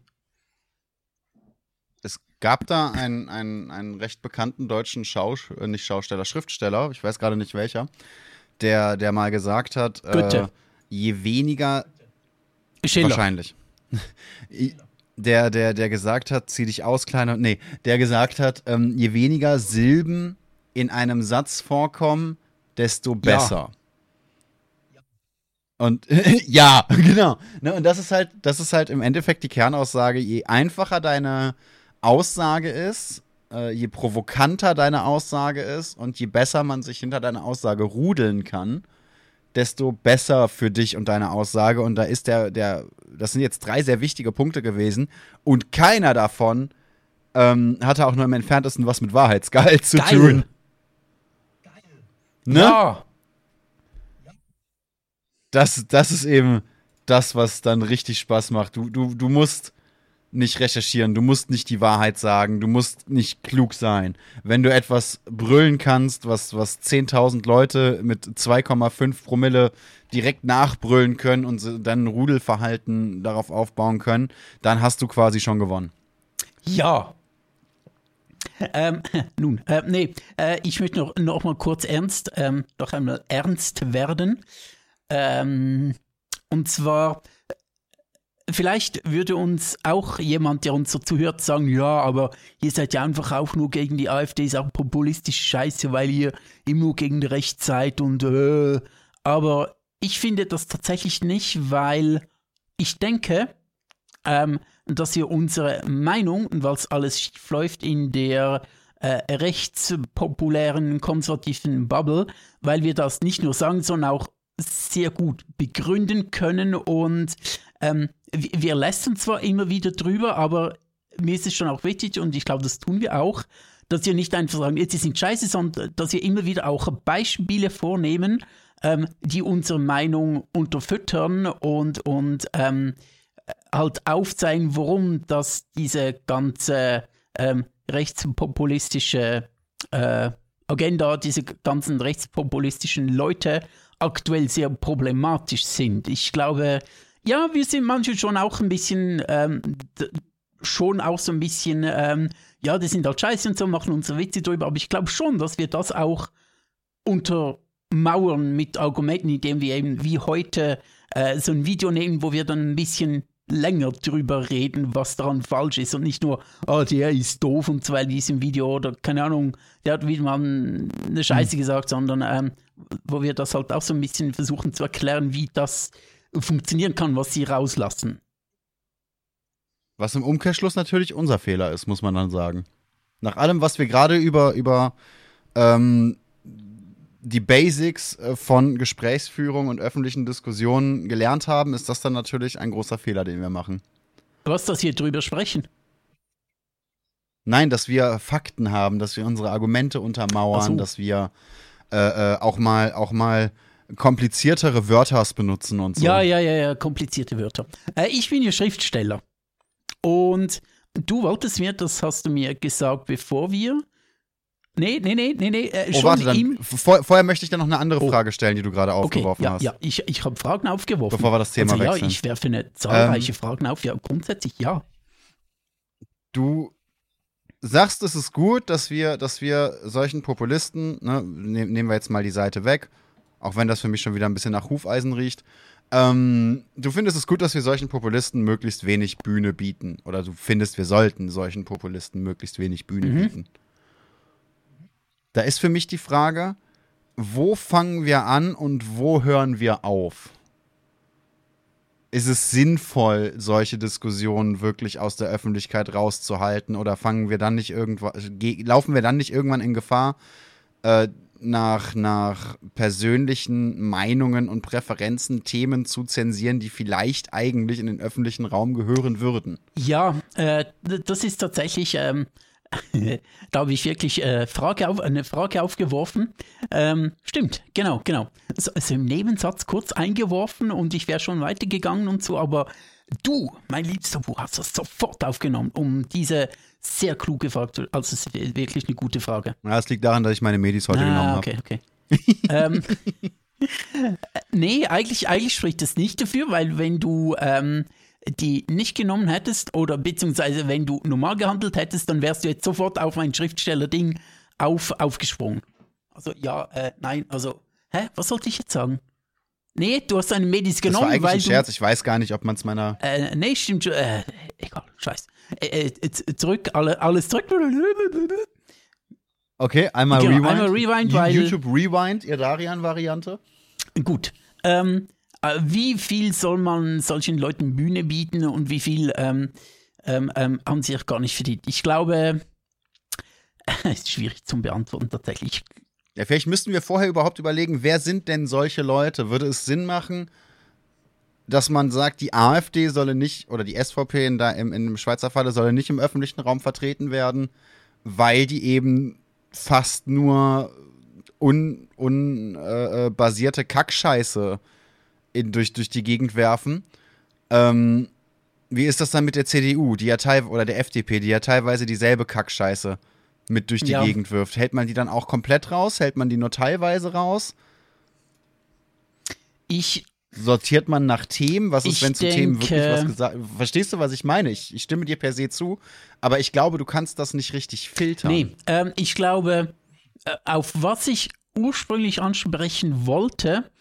Es gab da einen, einen, einen recht bekannten deutschen Schaus äh, nicht Schausteller, Schriftsteller, ich weiß gerade nicht welcher, der, der mal gesagt hat, äh, je weniger Schiller. wahrscheinlich. der, der, der gesagt hat, zieh dich aus, kleiner. Nee, der gesagt hat, ähm, je weniger Silben in einem Satz vorkommen, desto besser. Ja. Und ja, genau. Ne, und das ist halt, das ist halt im Endeffekt die Kernaussage, je einfacher deine Aussage ist, äh, je provokanter deine Aussage ist und je besser man sich hinter deiner Aussage rudeln kann, desto besser für dich und deine Aussage. Und da ist der, der, das sind jetzt drei sehr wichtige Punkte gewesen und keiner davon ähm, hatte auch nur im entferntesten was mit Wahrheitsgehalt zu Geil. tun. Geil. Ne? Ja das, das ist eben das, was dann richtig Spaß macht. Du, du, du musst nicht recherchieren, du musst nicht die Wahrheit sagen, du musst nicht klug sein. Wenn du etwas brüllen kannst, was, was 10.000 Leute mit 2,5 Promille direkt nachbrüllen können und dann ein Rudelverhalten darauf aufbauen können, dann hast du quasi schon gewonnen. Ja. Ähm, nun, äh, nee, äh, ich möchte noch, noch mal kurz ernst, ähm, doch einmal ernst werden. Ähm, und zwar, vielleicht würde uns auch jemand, der uns so zuhört, sagen, ja, aber ihr seid ja einfach auch nur gegen die AfD, ist auch populistische Scheiße, weil ihr immer gegen die Recht seid und äh. aber ich finde das tatsächlich nicht, weil ich denke, ähm, dass wir unsere Meinung, und weil es alles schief läuft in der äh, rechtspopulären, konservativen Bubble, weil wir das nicht nur sagen, sondern auch sehr gut begründen können und ähm, wir lästern zwar immer wieder drüber, aber mir ist es schon auch wichtig und ich glaube, das tun wir auch, dass wir nicht einfach sagen, jetzt sind scheiße, sondern dass wir immer wieder auch Beispiele vornehmen, ähm, die unsere Meinung unterfüttern und, und ähm, halt aufzeigen, warum das diese ganze ähm, rechtspopulistische äh, Agenda, diese ganzen rechtspopulistischen Leute aktuell sehr problematisch sind. Ich glaube, ja, wir sind manchmal schon auch ein bisschen, ähm, schon auch so ein bisschen, ähm, ja, die sind halt scheiße und so, machen unsere Witze drüber, aber ich glaube schon, dass wir das auch untermauern mit Argumenten, indem wir eben wie heute äh, so ein Video nehmen, wo wir dann ein bisschen länger drüber reden, was daran falsch ist und nicht nur, oh, der ist doof und zwar in diesem Video oder keine Ahnung, der hat wieder mal eine Scheiße mhm. gesagt, sondern ähm, wo wir das halt auch so ein bisschen versuchen zu erklären, wie das funktionieren kann, was sie rauslassen. Was im Umkehrschluss natürlich unser Fehler ist, muss man dann sagen. Nach allem, was wir gerade über, über ähm, die Basics äh, von Gesprächsführung und öffentlichen Diskussionen gelernt haben, ist das dann natürlich ein großer Fehler, den wir machen. Was, dass wir drüber sprechen? Nein, dass wir Fakten haben, dass wir unsere Argumente untermauern, so. dass wir äh, äh, auch mal auch mal kompliziertere Wörter benutzen und so. Ja, ja, ja, ja, komplizierte Wörter. Äh, ich bin ja Schriftsteller. Und du wolltest mir, das hast du mir gesagt, bevor wir Nee, nee, nee, nee, nee. Äh, oh, warte, dann, vor, vorher möchte ich dir noch eine andere oh. Frage stellen, die du gerade aufgeworfen okay, ja, hast. Ja, ich, ich habe Fragen aufgeworfen. Bevor wir das Thema also, wechseln. Ja, ich werfe eine zahlreiche ähm, Fragen auf. Ja, grundsätzlich ja. Du sagst, es ist gut, dass wir, dass wir solchen Populisten, ne, ne, nehmen wir jetzt mal die Seite weg, auch wenn das für mich schon wieder ein bisschen nach Hufeisen riecht, Ähm, du findest es gut, dass wir solchen Populisten möglichst wenig Bühne bieten. Oder du findest, wir sollten solchen Populisten möglichst wenig Bühne Mhm. bieten. Da ist für mich die Frage, wo fangen wir an und wo hören wir auf? Ist es sinnvoll, solche Diskussionen wirklich aus der Öffentlichkeit rauszuhalten oder fangen wir dann nicht irgendwann, laufen wir dann nicht irgendwann in Gefahr, äh, nach, nach persönlichen Meinungen und Präferenzen Themen zu zensieren, die vielleicht eigentlich in den öffentlichen Raum gehören würden? Ja, äh, das ist tatsächlich, ähm, da habe ich wirklich äh, Frage auf, eine Frage aufgeworfen. Ähm, stimmt, genau, genau. So, also im Nebensatz kurz eingeworfen und ich wäre schon weitergegangen und so, aber du, mein liebster Buch, hast das sofort aufgenommen, um diese sehr kluge Frage zu. Also, es ist wirklich eine gute Frage. Ja, das liegt daran, dass ich meine Medis heute genommen Ah, habe. okay, okay. ähm, nee, eigentlich, eigentlich spricht das nicht dafür, weil wenn du ähm, die nicht genommen hättest oder beziehungsweise wenn du normal gehandelt hättest, dann wärst du jetzt sofort auf mein Schriftsteller-Ding auf, aufgesprungen. Also ja, äh, nein, also, hä, was sollte ich jetzt sagen? Nee, du hast deine Medis Das genommen, war eigentlich weil ein Scherz. Ich weiß gar nicht, ob man es meiner. Äh, nee, stimmt schon. Äh, egal, scheiß. Äh, äh, z- zurück, alle, alles zurück. Okay, einmal Genau, Rewind. einmal Rewind, weil- YouTube Rewind, ihr Darian-Variante. Gut. Ähm, äh, wie viel soll man solchen Leuten Bühne bieten und wie viel ähm, ähm, ähm, haben sie auch gar nicht verdient? Ich glaube, es ist schwierig zum Beantworten tatsächlich. Ja, vielleicht müssten wir vorher überhaupt überlegen, wer sind denn solche Leute? Würde es Sinn machen, dass man sagt, die AfD solle nicht, oder die SVP in, da, im, in dem Schweizer Falle solle nicht im öffentlichen Raum vertreten werden, weil die eben fast nur un, un, äh, äh, Kackscheiße in, durch, durch die Gegend werfen. Ähm, wie ist das dann mit der CDU, die ja teilweise, oder der FDP, die ja teilweise dieselbe Kackscheiße mit durch die Ja. Gegend wirft? Hält man die dann auch komplett raus? Hält man die nur teilweise raus? Ich, Sortiert man nach Themen? Was ist, wenn zu Themen wirklich denke- was gesagt Verstehst du, was ich meine? Ich, ich stimme dir per se zu, aber ich glaube, du kannst das nicht richtig filtern. nee, ähm, ich glaube, äh, auf was ich ursprünglich ansprechen wollte,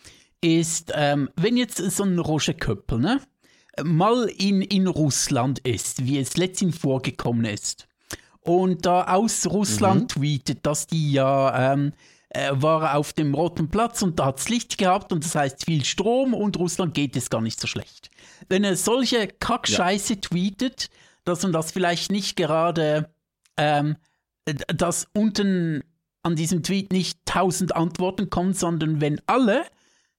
ist, ähm, wenn jetzt so ein Roger Köppel, ne, mal in, in Russland ist, wie es letztens vorgekommen ist, und da aus Russland tweetet, dass die ja ähm, äh, war auf dem Roten Platz und da hat's Licht gehabt und das heißt viel Strom und Russland geht es gar nicht so schlecht. Wenn er solche Kackscheiße tweetet, dass man das vielleicht nicht gerade, ähm, dass unten an diesem Tweet nicht tausend Antworten kommen, sondern wenn alle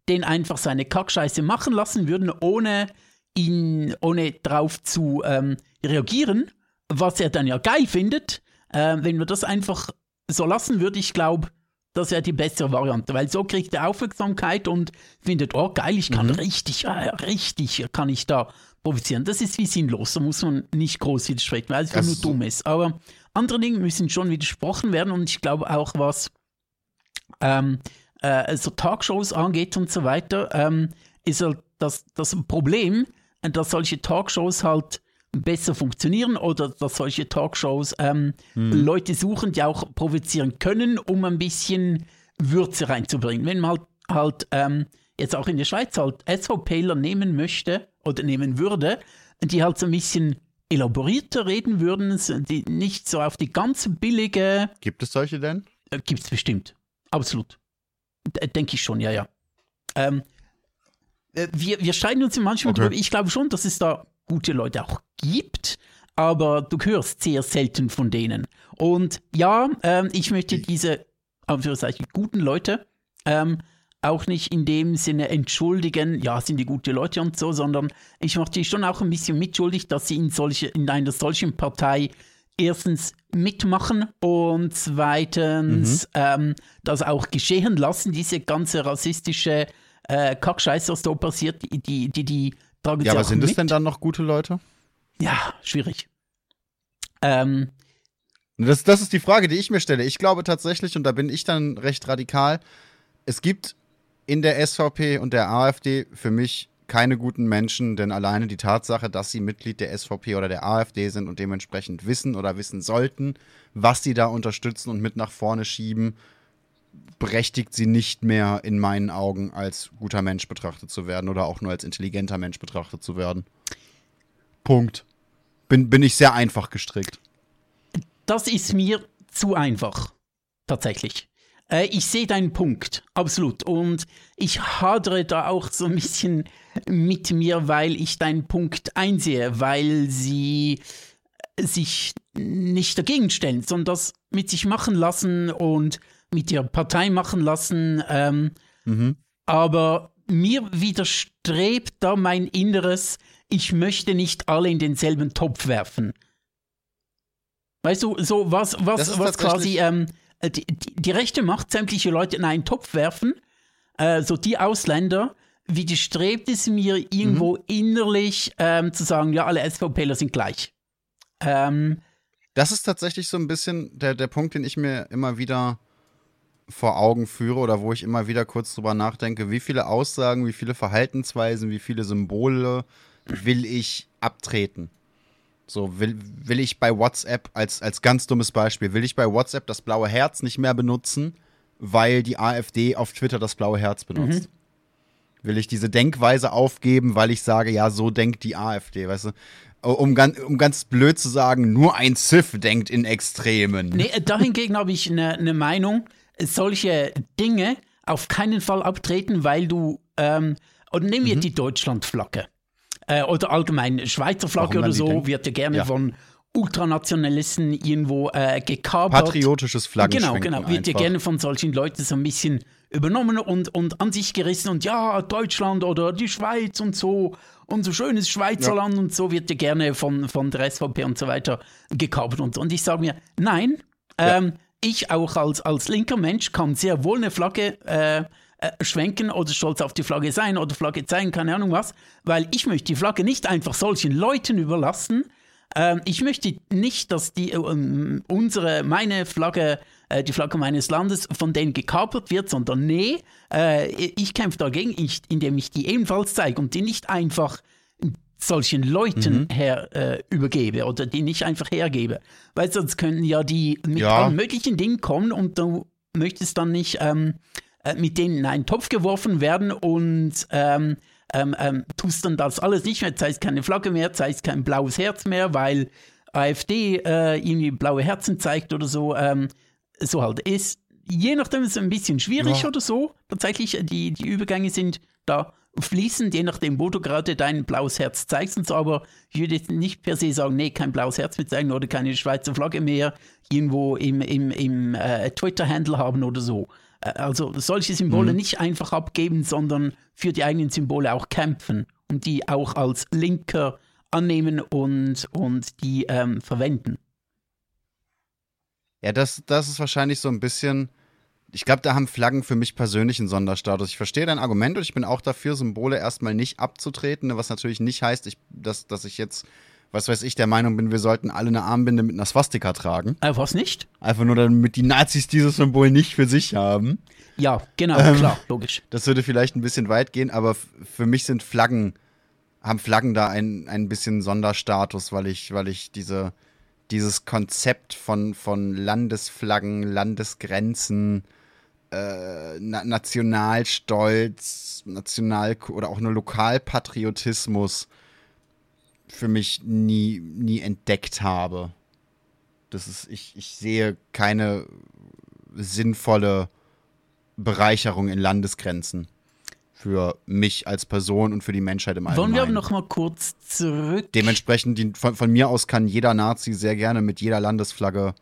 den einfach seine Kackscheiße machen lassen würden, ohne ihn, ohne drauf zu ähm, reagieren, was er dann ja geil findet, äh, wenn wir das einfach so lassen würde, ich glaube, das wäre die bessere Variante, weil so kriegt er Aufmerksamkeit und findet, oh geil, ich kann richtig, äh, richtig kann ich da provozieren. Das ist wie sinnlos, da muss man nicht groß widersprechen, weil es Das nur dumm ist. Aber andere Dinge müssen schon widersprochen werden und ich glaube auch, was ähm, äh, so Talkshows angeht und so weiter, ähm, ist halt das, das Problem, dass solche Talkshows halt besser funktionieren oder dass solche Talkshows ähm, Leute suchen, die auch provozieren können, um ein bisschen Würze reinzubringen. Wenn man halt, halt ähm, jetzt auch in der Schweiz halt SVPler nehmen möchte oder nehmen würde, die halt so ein bisschen elaborierter reden würden, die nicht so auf die ganz billige Gibt es solche denn? äh, Gibt's bestimmt. Absolut. Denke ich schon, ja, ja. Ähm, äh, wir, wir streiten uns manchmal Okay. drüber. Ich glaube schon, dass es da gute Leute auch gibt, aber du hörst sehr selten von denen. Und ja, ähm, ich möchte diese, Anführungszeichen, guten Leute ähm, auch nicht in dem Sinne entschuldigen, ja, sind die gute Leute und so, sondern ich mache die schon auch ein bisschen mitschuldig, dass sie in, solche, in einer solchen Partei erstens mitmachen und zweitens ähm, das auch geschehen lassen, diese ganze rassistische äh, Kackscheiße, was da passiert, die, die, die, die tragen Ja, aber sind es denn dann noch gute Leute? Ja, schwierig. Ähm, Das, das ist die Frage, die ich mir stelle. Ich glaube tatsächlich, und da bin ich dann recht radikal, es gibt in der SVP und der AfD für mich keine guten Menschen, denn alleine die Tatsache, dass sie Mitglied der SVP oder der AfD sind und dementsprechend wissen oder wissen sollten, was sie da unterstützen und mit nach vorne schieben, berechtigt sie nicht mehr in meinen Augen als guter Mensch betrachtet zu werden oder auch nur als intelligenter Mensch betrachtet zu werden. Punkt. Bin, bin ich sehr einfach gestrickt. Das ist mir zu einfach. Tatsächlich. Äh, ich sehe deinen Punkt, absolut. Und ich hadere da auch so ein bisschen mit mir, weil ich deinen Punkt einsehe, weil sie sich nicht dagegen stellen, sondern das mit sich machen lassen und mit ihrer Partei machen lassen. Ähm, mhm. Aber mir widerstrebt da mein Inneres, ich möchte nicht alle in denselben Topf werfen. Weißt du, so was, was, was quasi ähm, die, die, die, Rechte macht, sämtliche Leute in einen Topf werfen, äh, so die Ausländer, widerstrebt es mir irgendwo mhm. innerlich ähm, zu sagen, ja, alle SVPler sind gleich. Ähm, das ist tatsächlich so ein bisschen der, der Punkt, den ich mir immer wieder vor Augen führe oder wo ich immer wieder kurz drüber nachdenke, wie viele Aussagen, wie viele Verhaltensweisen, wie viele Symbole will ich abtreten. So, will, will ich bei WhatsApp, als, als ganz dummes Beispiel, will ich bei WhatsApp das blaue Herz nicht mehr benutzen, weil die AfD auf Twitter das blaue Herz benutzt? Mhm. Will ich diese Denkweise aufgeben, weil ich sage, ja, so denkt die AfD, weißt du? Um, ganz, um ganz blöd zu sagen, nur ein Ziff denkt in Extremen. Nee, dahingegen habe ich eine ne Meinung solche Dinge auf keinen Fall abtreten, weil du, ähm, oder nehmen wir mhm. die Deutschlandflagge äh, oder allgemein Schweizer Flagge oder so, wird ja gerne ja. von Ultranationalisten irgendwo äh, gekapert. Patriotisches Flaggenschwenken Genau, genau, wird ja gerne von solchen Leuten so ein bisschen übernommen und, und an sich gerissen und ja, Deutschland oder die Schweiz und so, unser schönes Schweizerland ja. und so wird ja gerne von, von der SVP und so weiter gekapert und, und ich sage mir, nein, ja. ähm, ich auch als, als linker Mensch kann sehr wohl eine Flagge äh, äh, schwenken oder stolz auf die Flagge sein oder Flagge zeigen, keine Ahnung was, weil ich möchte die Flagge nicht einfach solchen Leuten überlassen. Ähm, ich möchte nicht, dass die äh, unsere, meine Flagge, äh, die Flagge meines Landes von denen gekapert wird, sondern nee, äh, ich kämpfe dagegen, ich, indem ich die ebenfalls zeige und die nicht einfach solchen Leuten mhm. her äh, übergebe oder die nicht einfach hergebe. Weil sonst könnten ja die mit ja. allen möglichen Dingen kommen und du möchtest dann nicht ähm, äh, mit denen in einen Topf geworfen werden und ähm, ähm, ähm tust dann das alles nicht mehr, zeigst keine Flagge mehr, zeigst kein blaues Herz mehr, weil AfD äh, irgendwie blaue Herzen zeigt oder so. Ähm, so halt ist. Je nachdem ist es ein bisschen schwierig ja. oder so. Tatsächlich, die, die Übergänge sind da fließend, je nachdem, wo du gerade dein blaues Herz zeigst und so, aber ich würde jetzt nicht per se sagen, nee, kein blaues Herz mehr zeigen oder keine Schweizer Flagge mehr irgendwo im, im, im äh, Twitter-Handle haben oder so. Äh, also solche Symbole mhm. nicht einfach abgeben, sondern für die eigenen Symbole auch kämpfen und die auch als Linker annehmen und, und die ähm, verwenden. Ja, das, das ist wahrscheinlich so ein bisschen ich glaube, da haben Flaggen für mich persönlich einen Sonderstatus. Ich verstehe dein Argument und ich bin auch dafür, Symbole erstmal nicht abzutreten, was natürlich nicht heißt, ich, dass, dass ich jetzt, was weiß ich, der Meinung bin, wir sollten alle eine Armbinde mit einer Swastika tragen. Äh, was nicht? Einfach nur, damit die Nazis dieses Symbol nicht für sich haben. Ja, genau, ähm, klar, logisch. Das würde vielleicht ein bisschen weit gehen, aber für mich sind Flaggen, haben Flaggen da ein, ein bisschen Sonderstatus, weil ich, weil ich diese, dieses Konzept von, von Landesflaggen, Landesgrenzen, äh, Nationalstolz, National- oder auch nur Lokalpatriotismus für mich nie, nie entdeckt habe. Das ist, ich, ich sehe keine sinnvolle Bereicherung in Landesgrenzen für mich als Person und für die Menschheit im Allgemeinen. Wollen wir aber noch mal kurz zurück? Dementsprechend, die, von, von, mir aus kann jeder Nazi sehr gerne mit jeder Landesflagge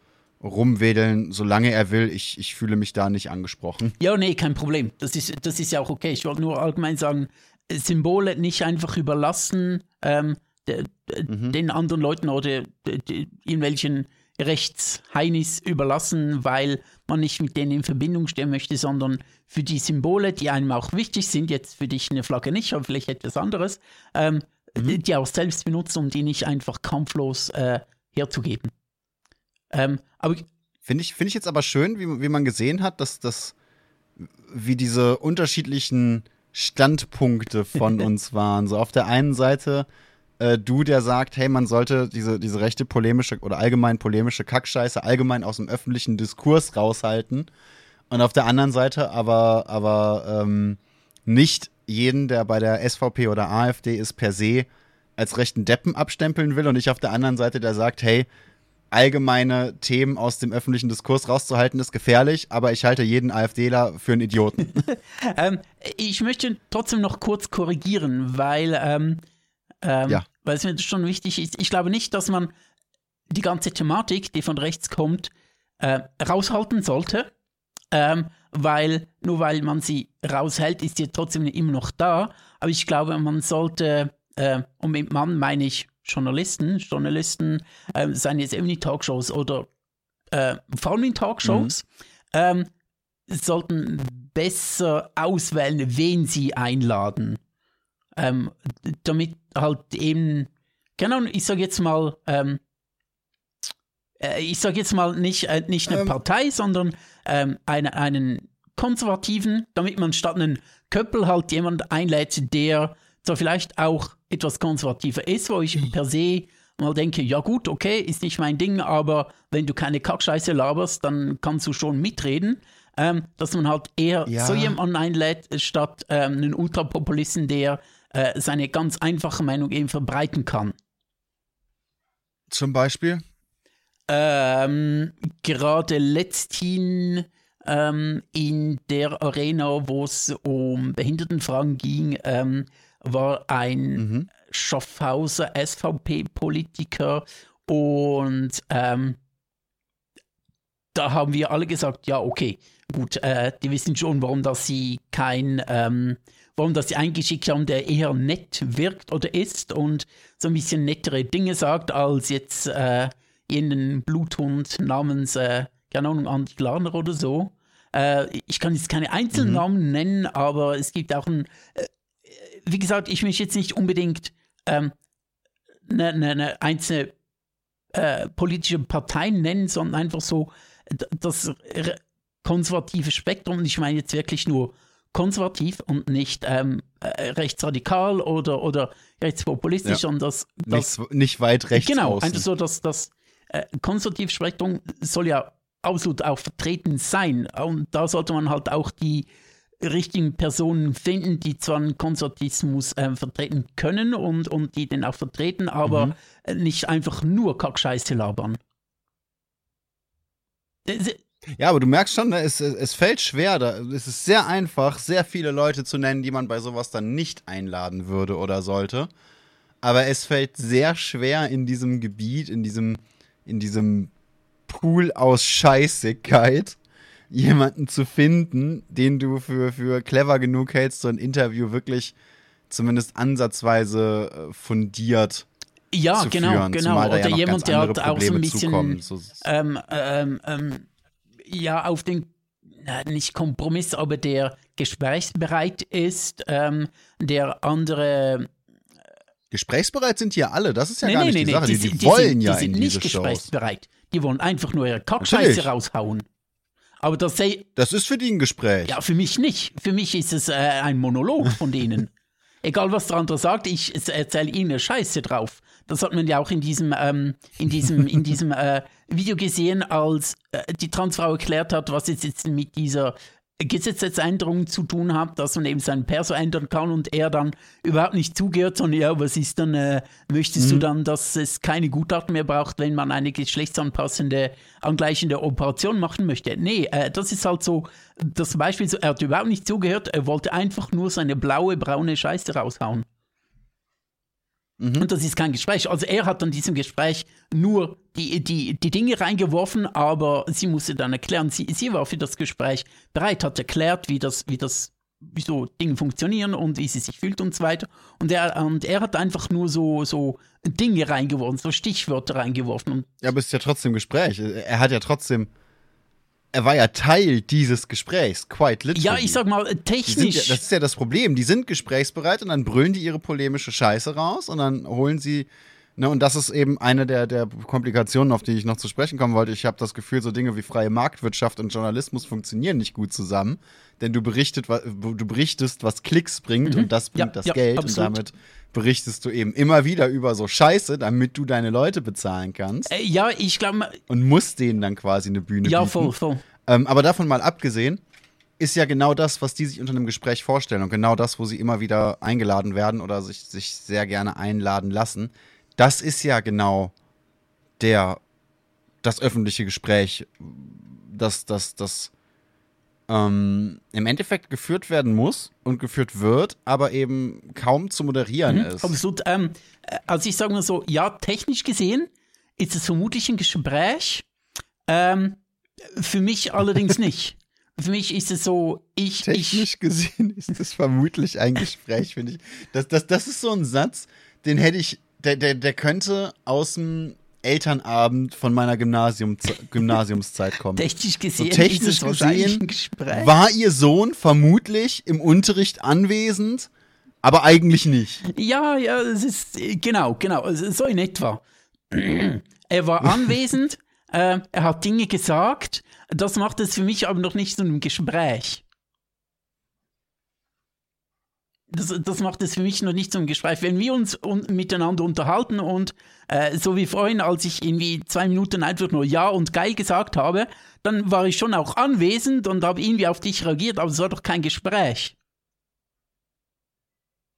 rumwedeln, solange er will. Ich, ich fühle mich da nicht angesprochen. Ja, nee, kein Problem. Das ist, das ist ja auch okay. Ich wollte nur allgemein sagen, Symbole nicht einfach überlassen ähm, de, de, mhm. den anderen Leuten oder de, irgendwelchen Rechtsheinis überlassen, weil man nicht mit denen in Verbindung stehen möchte, sondern für die Symbole, die einem auch wichtig sind, jetzt für dich eine Flagge nicht, aber vielleicht etwas anderes, ähm, mhm. die auch selbst benutzen, um die nicht einfach kampflos äh, herzugeben. Ähm, aber finde ich, find ich jetzt aber schön, wie, wie man gesehen hat, dass das, wie diese unterschiedlichen Standpunkte von uns waren. So auf der einen Seite äh, du, der sagt, hey, man sollte diese, diese rechte polemische oder allgemein polemische Kackscheiße allgemein aus dem öffentlichen Diskurs raushalten. Und auf der anderen Seite aber, aber ähm, nicht jeden, der bei der SVP oder AfD ist, per se als rechten Deppen abstempeln will und nicht auf der anderen Seite, der sagt, hey, allgemeine Themen aus dem öffentlichen Diskurs rauszuhalten, ist gefährlich, aber ich halte jeden AfDler für einen Idioten. ähm, ich möchte trotzdem noch kurz korrigieren, weil, ähm, ähm, ja. Weil es mir schon wichtig ist. Ich glaube nicht, dass man die ganze Thematik, die von rechts kommt, äh, raushalten sollte, ähm, weil nur weil man sie raushält, ist sie trotzdem immer noch da. Aber ich glaube, man sollte, äh, und mit Mann meine ich Journalisten, Journalisten, ähm, seien jetzt eben die Talkshows oder äh, vor allem in Talkshows, mhm. ähm, sollten besser auswählen, wen sie einladen. Ähm, damit halt eben, genau, ich sage jetzt mal, ähm, äh, ich sage jetzt mal nicht, äh, nicht eine ähm. Partei, sondern ähm, eine, einen Konservativen, damit man statt einen Köppel halt jemand einlädt, der so vielleicht auch etwas konservativer ist, wo ich per se mal denke, ja gut, okay, ist nicht mein Ding, aber wenn du keine Kackscheiße laberst, dann kannst du schon mitreden. Ähm, dass man halt eher ja. so jemanden einlädt, statt ähm, einen Ultrapopulisten, der äh, seine ganz einfache Meinung eben verbreiten kann. Zum Beispiel? Ähm, gerade letzthin ähm, in der Arena, wo es um Behindertenfragen ging, ähm, war ein mhm. Schaffhauser SVP-Politiker und ähm, da haben wir alle gesagt, ja, okay, gut, äh, die wissen schon, warum dass sie kein, ähm, warum sie eingeschickt haben, der eher nett wirkt oder ist und so ein bisschen nettere Dinge sagt, als jetzt äh, jenen Bluthund namens, äh, keine Ahnung, Andi Glarner oder so. Äh, ich kann jetzt keine Einzelnamen mhm. nennen, aber es gibt auch ein, äh, wie gesagt, ich möchte jetzt nicht unbedingt ähm, eine, ne, ne einzelne äh, politische Partei nennen, sondern einfach so das konservative Spektrum. Und ich meine jetzt wirklich nur konservativ und nicht ähm, äh, rechtsradikal oder, oder rechtspopulistisch, ja. sondern das, das nicht, nicht, weit rechts. Genau, außen. einfach so, dass das äh, konservative Spektrum soll ja absolut auch vertreten sein. Und da sollte man halt auch die richtigen Personen finden, die zwar einen Konservatismus äh, vertreten können und, und die den auch vertreten, aber mhm. nicht einfach nur Kackscheiße labern. Ja, aber du merkst schon, ne, es, es fällt schwer. Da, es ist sehr einfach, sehr viele Leute zu nennen, die man bei sowas dann nicht einladen würde oder sollte. Aber es fällt sehr schwer in diesem Gebiet, in diesem, in diesem Pool aus Scheißigkeit jemanden zu finden, den du für, für clever genug hältst, so ein Interview wirklich zumindest ansatzweise äh, fundiert ja, zu genau, führen. genau. Oder ja jemand, der auch so ein bisschen so, ähm, ähm, ähm, ja auf den nicht Kompromiss, aber der gesprächsbereit ist, ähm, der andere Gesprächsbereit sind hier alle, das ist ja nee, gar nee, nicht nee, die Sache. Die, die, die wollen sind, ja die sind in nicht gesprächsbereit. Die wollen einfach nur ihre Kackscheiße raushauen. Aber das sei. Das ist für die ein Gespräch. Ja, für mich nicht. Für mich ist es äh, ein Monolog von denen. Egal, was der andere sagt, ich erzähle ihnen Scheiße drauf. Das hat man ja auch in diesem, ähm, in diesem, in diesem äh, Video gesehen, als äh, die Transfrau erklärt hat, was jetzt, jetzt mit dieser Gesetzesänderungen zu tun hat, dass man eben seinen Perso ändern kann und er dann überhaupt nicht zugehört, sondern ja, was ist dann, äh, möchtest mhm. du dann, dass es keine Gutachten mehr braucht, wenn man eine geschlechtsanpassende, angleichende Operation machen möchte? Nee, äh, das ist halt so, das Beispiel, so, er hat überhaupt nicht zugehört, er wollte einfach nur seine blaue, braune Scheiße raushauen. Mhm. Und das ist kein Gespräch. Also er hat an diesem Gespräch nur die, die, die Dinge reingeworfen, aber sie musste dann erklären, sie, sie war für das Gespräch bereit, hat erklärt, wie das, wie das, wie so Dinge funktionieren und wie sie sich fühlt und so weiter. Und er, und er hat einfach nur so, so Dinge reingeworfen, so Stichwörter reingeworfen. ja, aber es ist ja trotzdem Gespräch. Er hat ja trotzdem er war ja Teil dieses Gesprächs, quite literally. Ja, ich sag mal, technisch. Ja, das ist ja das Problem. Die sind gesprächsbereit und dann brüllen die ihre polemische Scheiße raus und dann holen sie. Ne, und das ist eben eine der, der Komplikationen, auf die ich noch zu sprechen kommen wollte. Ich habe das Gefühl, so Dinge wie freie Marktwirtschaft und Journalismus funktionieren nicht gut zusammen. Denn du, berichtet, du berichtest, was Klicks bringt mhm. und das bringt ja, das ja, Geld. Absolut. Und damit berichtest du eben immer wieder über so Scheiße, damit du deine Leute bezahlen kannst. Äh, ja, ich glaube. Und musst denen dann quasi eine Bühne ja, bieten. Ja, voll, voll. Ähm, aber davon mal abgesehen, ist ja genau das, was die sich unter einem Gespräch vorstellen und genau das, wo sie immer wieder eingeladen werden oder sich, sich sehr gerne einladen lassen. Das ist ja genau der, das öffentliche Gespräch, das, das, das ähm, im Endeffekt geführt werden muss und geführt wird, aber eben kaum zu moderieren Mhm, ist. Absolut. Ähm, äh, also ich sage mal so, ja, technisch gesehen ist es vermutlich ein Gespräch. Ähm, für mich allerdings nicht. Für mich ist es so, ich, ich, Technisch gesehen ist das vermutlich ein Gespräch, finde ich. Das, das, das ist so ein Satz, den hätte ich, der, der, der könnte aus dem Elternabend von meiner Gymnasium, Gymnasiumszeit kommen. technisch gesehen technisch es wahrscheinlich gesehen. War ihr Sohn vermutlich im Unterricht anwesend, aber eigentlich nicht. Ja, ja, es ist, genau, genau, so in etwa. er war anwesend, äh, er hat Dinge gesagt, das macht es für mich aber noch nicht zu einem Gespräch. Das, das macht es für mich noch nicht zum Gespräch. Wenn wir uns un miteinander unterhalten und äh, so wie vorhin, als ich irgendwie zwei Minuten einfach nur Ja und geil gesagt habe, dann war ich schon auch anwesend und habe irgendwie auf dich reagiert, aber es war doch kein Gespräch.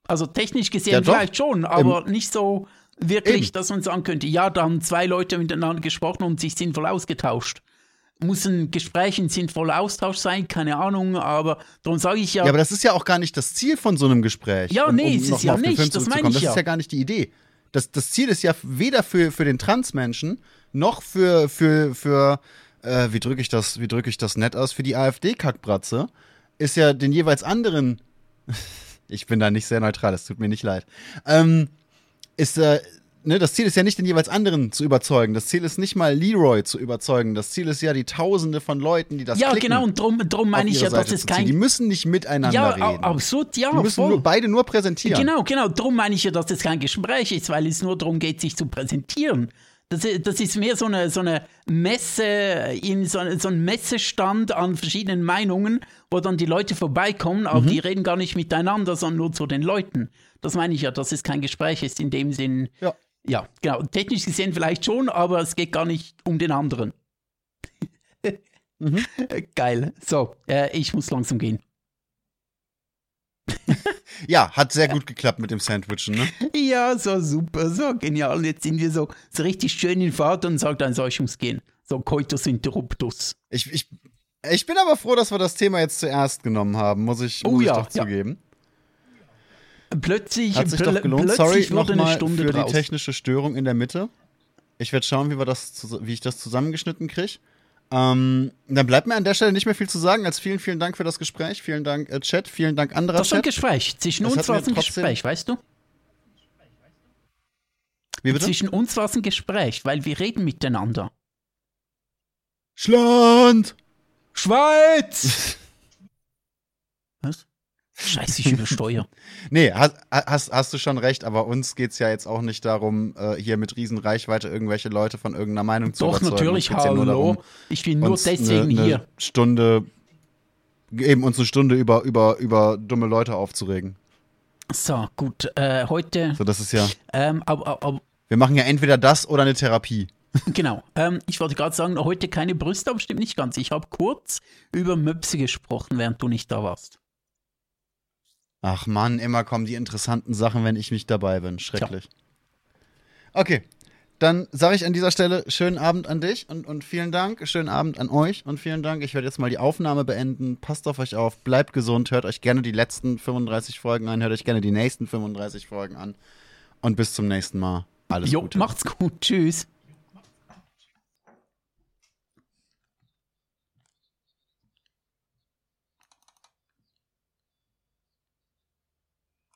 Also technisch gesehen Ja, vielleicht schon, aber nicht so wirklich, Eben. dass man sagen könnte, ja, da haben zwei Leute miteinander gesprochen und sich sinnvoll ausgetauscht. Muss ein Gespräch ein sinnvoller Austausch sein? Keine Ahnung, aber darum sage ich ja, Ja, aber das ist ja auch gar nicht das Ziel von so einem Gespräch. Ja, nee, ist es noch mal ja nicht, das meine ich Das ja. ist ja gar nicht die Idee. Das, das Ziel ist ja weder für, für den Transmenschen noch für, für, für äh, wie drücke ich das, wie drücke ich das nett aus, für die AfD-Kackbratze, ist ja den jeweils anderen, ich bin da nicht sehr neutral, es tut mir nicht leid, ähm, ist, äh, ne, das Ziel ist ja nicht, den jeweils anderen zu überzeugen. Das Ziel ist nicht mal Leroy zu überzeugen. Das Ziel ist ja die Tausende von Leuten, die das ja, genau, und darum drum auf meine ich ja, dass Seite es zu ziehen. kein Die müssen nicht miteinander ja, reden. a- absurd, ja, Die müssen voll. nur, beide nur präsentieren. Genau, genau. Darum meine ich ja, dass das kein Gespräch ist, weil es nur darum geht, sich zu präsentieren. Das, das ist mehr so eine, so eine Messe, in so, so ein Messestand an verschiedenen Meinungen, wo dann die Leute vorbeikommen, aber Mhm. die reden gar nicht miteinander, sondern nur zu den Leuten. Das meine ich ja, dass es kein Gespräch ist in dem Sinn. Ja. Ja, genau. Technisch gesehen vielleicht schon, aber es geht gar nicht um den anderen. Mhm. Geil. So, äh, ich muss langsam gehen. Ja, hat sehr gut geklappt mit dem Sandwichen, ne? Ja, so super, so genial. Jetzt sind wir so, so richtig schön in Fahrt und sagt dann, so, ich muss gehen. So Coitus interruptus. Ich, ich, ich bin aber froh, dass wir das Thema jetzt zuerst genommen haben, muss ich, Oh muss ich ja, doch ja. zugeben. Plötzlich, Hat sich doch gelohnt. Sorry nochmal Stunde für draus. die technische Störung in der Mitte. Ich werde schauen, wie, wir das, wie ich das zusammengeschnitten kriege. Ähm, dann bleibt mir an der Stelle nicht mehr viel zu sagen, als vielen, vielen Dank für das Gespräch. Vielen Dank, äh, Chat. Vielen Dank, anderer Das war ein. Gespräch. Zwischen uns war es ein Gespräch, weißt du? Wie bitte? Zwischen uns war es ein Gespräch, weil wir reden miteinander. Schland! Schweiz! Scheiße, ich übersteuere. Nee, hast, hast, hast du schon recht, aber uns geht's ja jetzt auch nicht darum, äh, hier mit Riesenreichweite irgendwelche Leute von irgendeiner Meinung zu Doch, überzeugen. natürlich, Uns geht's ja nur hallo. darum, ich bin nur deswegen eine, hier. Eine Stunde, eben uns eine Stunde über, über, über dumme Leute aufzuregen. So, gut. Äh, heute, So, das ist ja, ähm, aber, aber, aber wir machen ja entweder das oder eine Therapie. Genau. Ähm, ich wollte gerade sagen, heute keine Brüste, aber stimmt nicht ganz. Ich habe kurz über Möpse gesprochen, während du nicht da warst. Ach Mann, immer kommen die interessanten Sachen, wenn ich nicht dabei bin. Schrecklich. Okay, dann sage ich an dieser Stelle schönen Abend an dich und, und vielen Dank. Schönen Abend an euch und vielen Dank. Ich werde jetzt mal die Aufnahme beenden. Passt auf euch auf, bleibt gesund, hört euch gerne die letzten 35 Folgen an, hört euch gerne die nächsten 35 Folgen an. Und bis zum nächsten Mal. Alles Jo, Gute. macht's gut. Tschüss.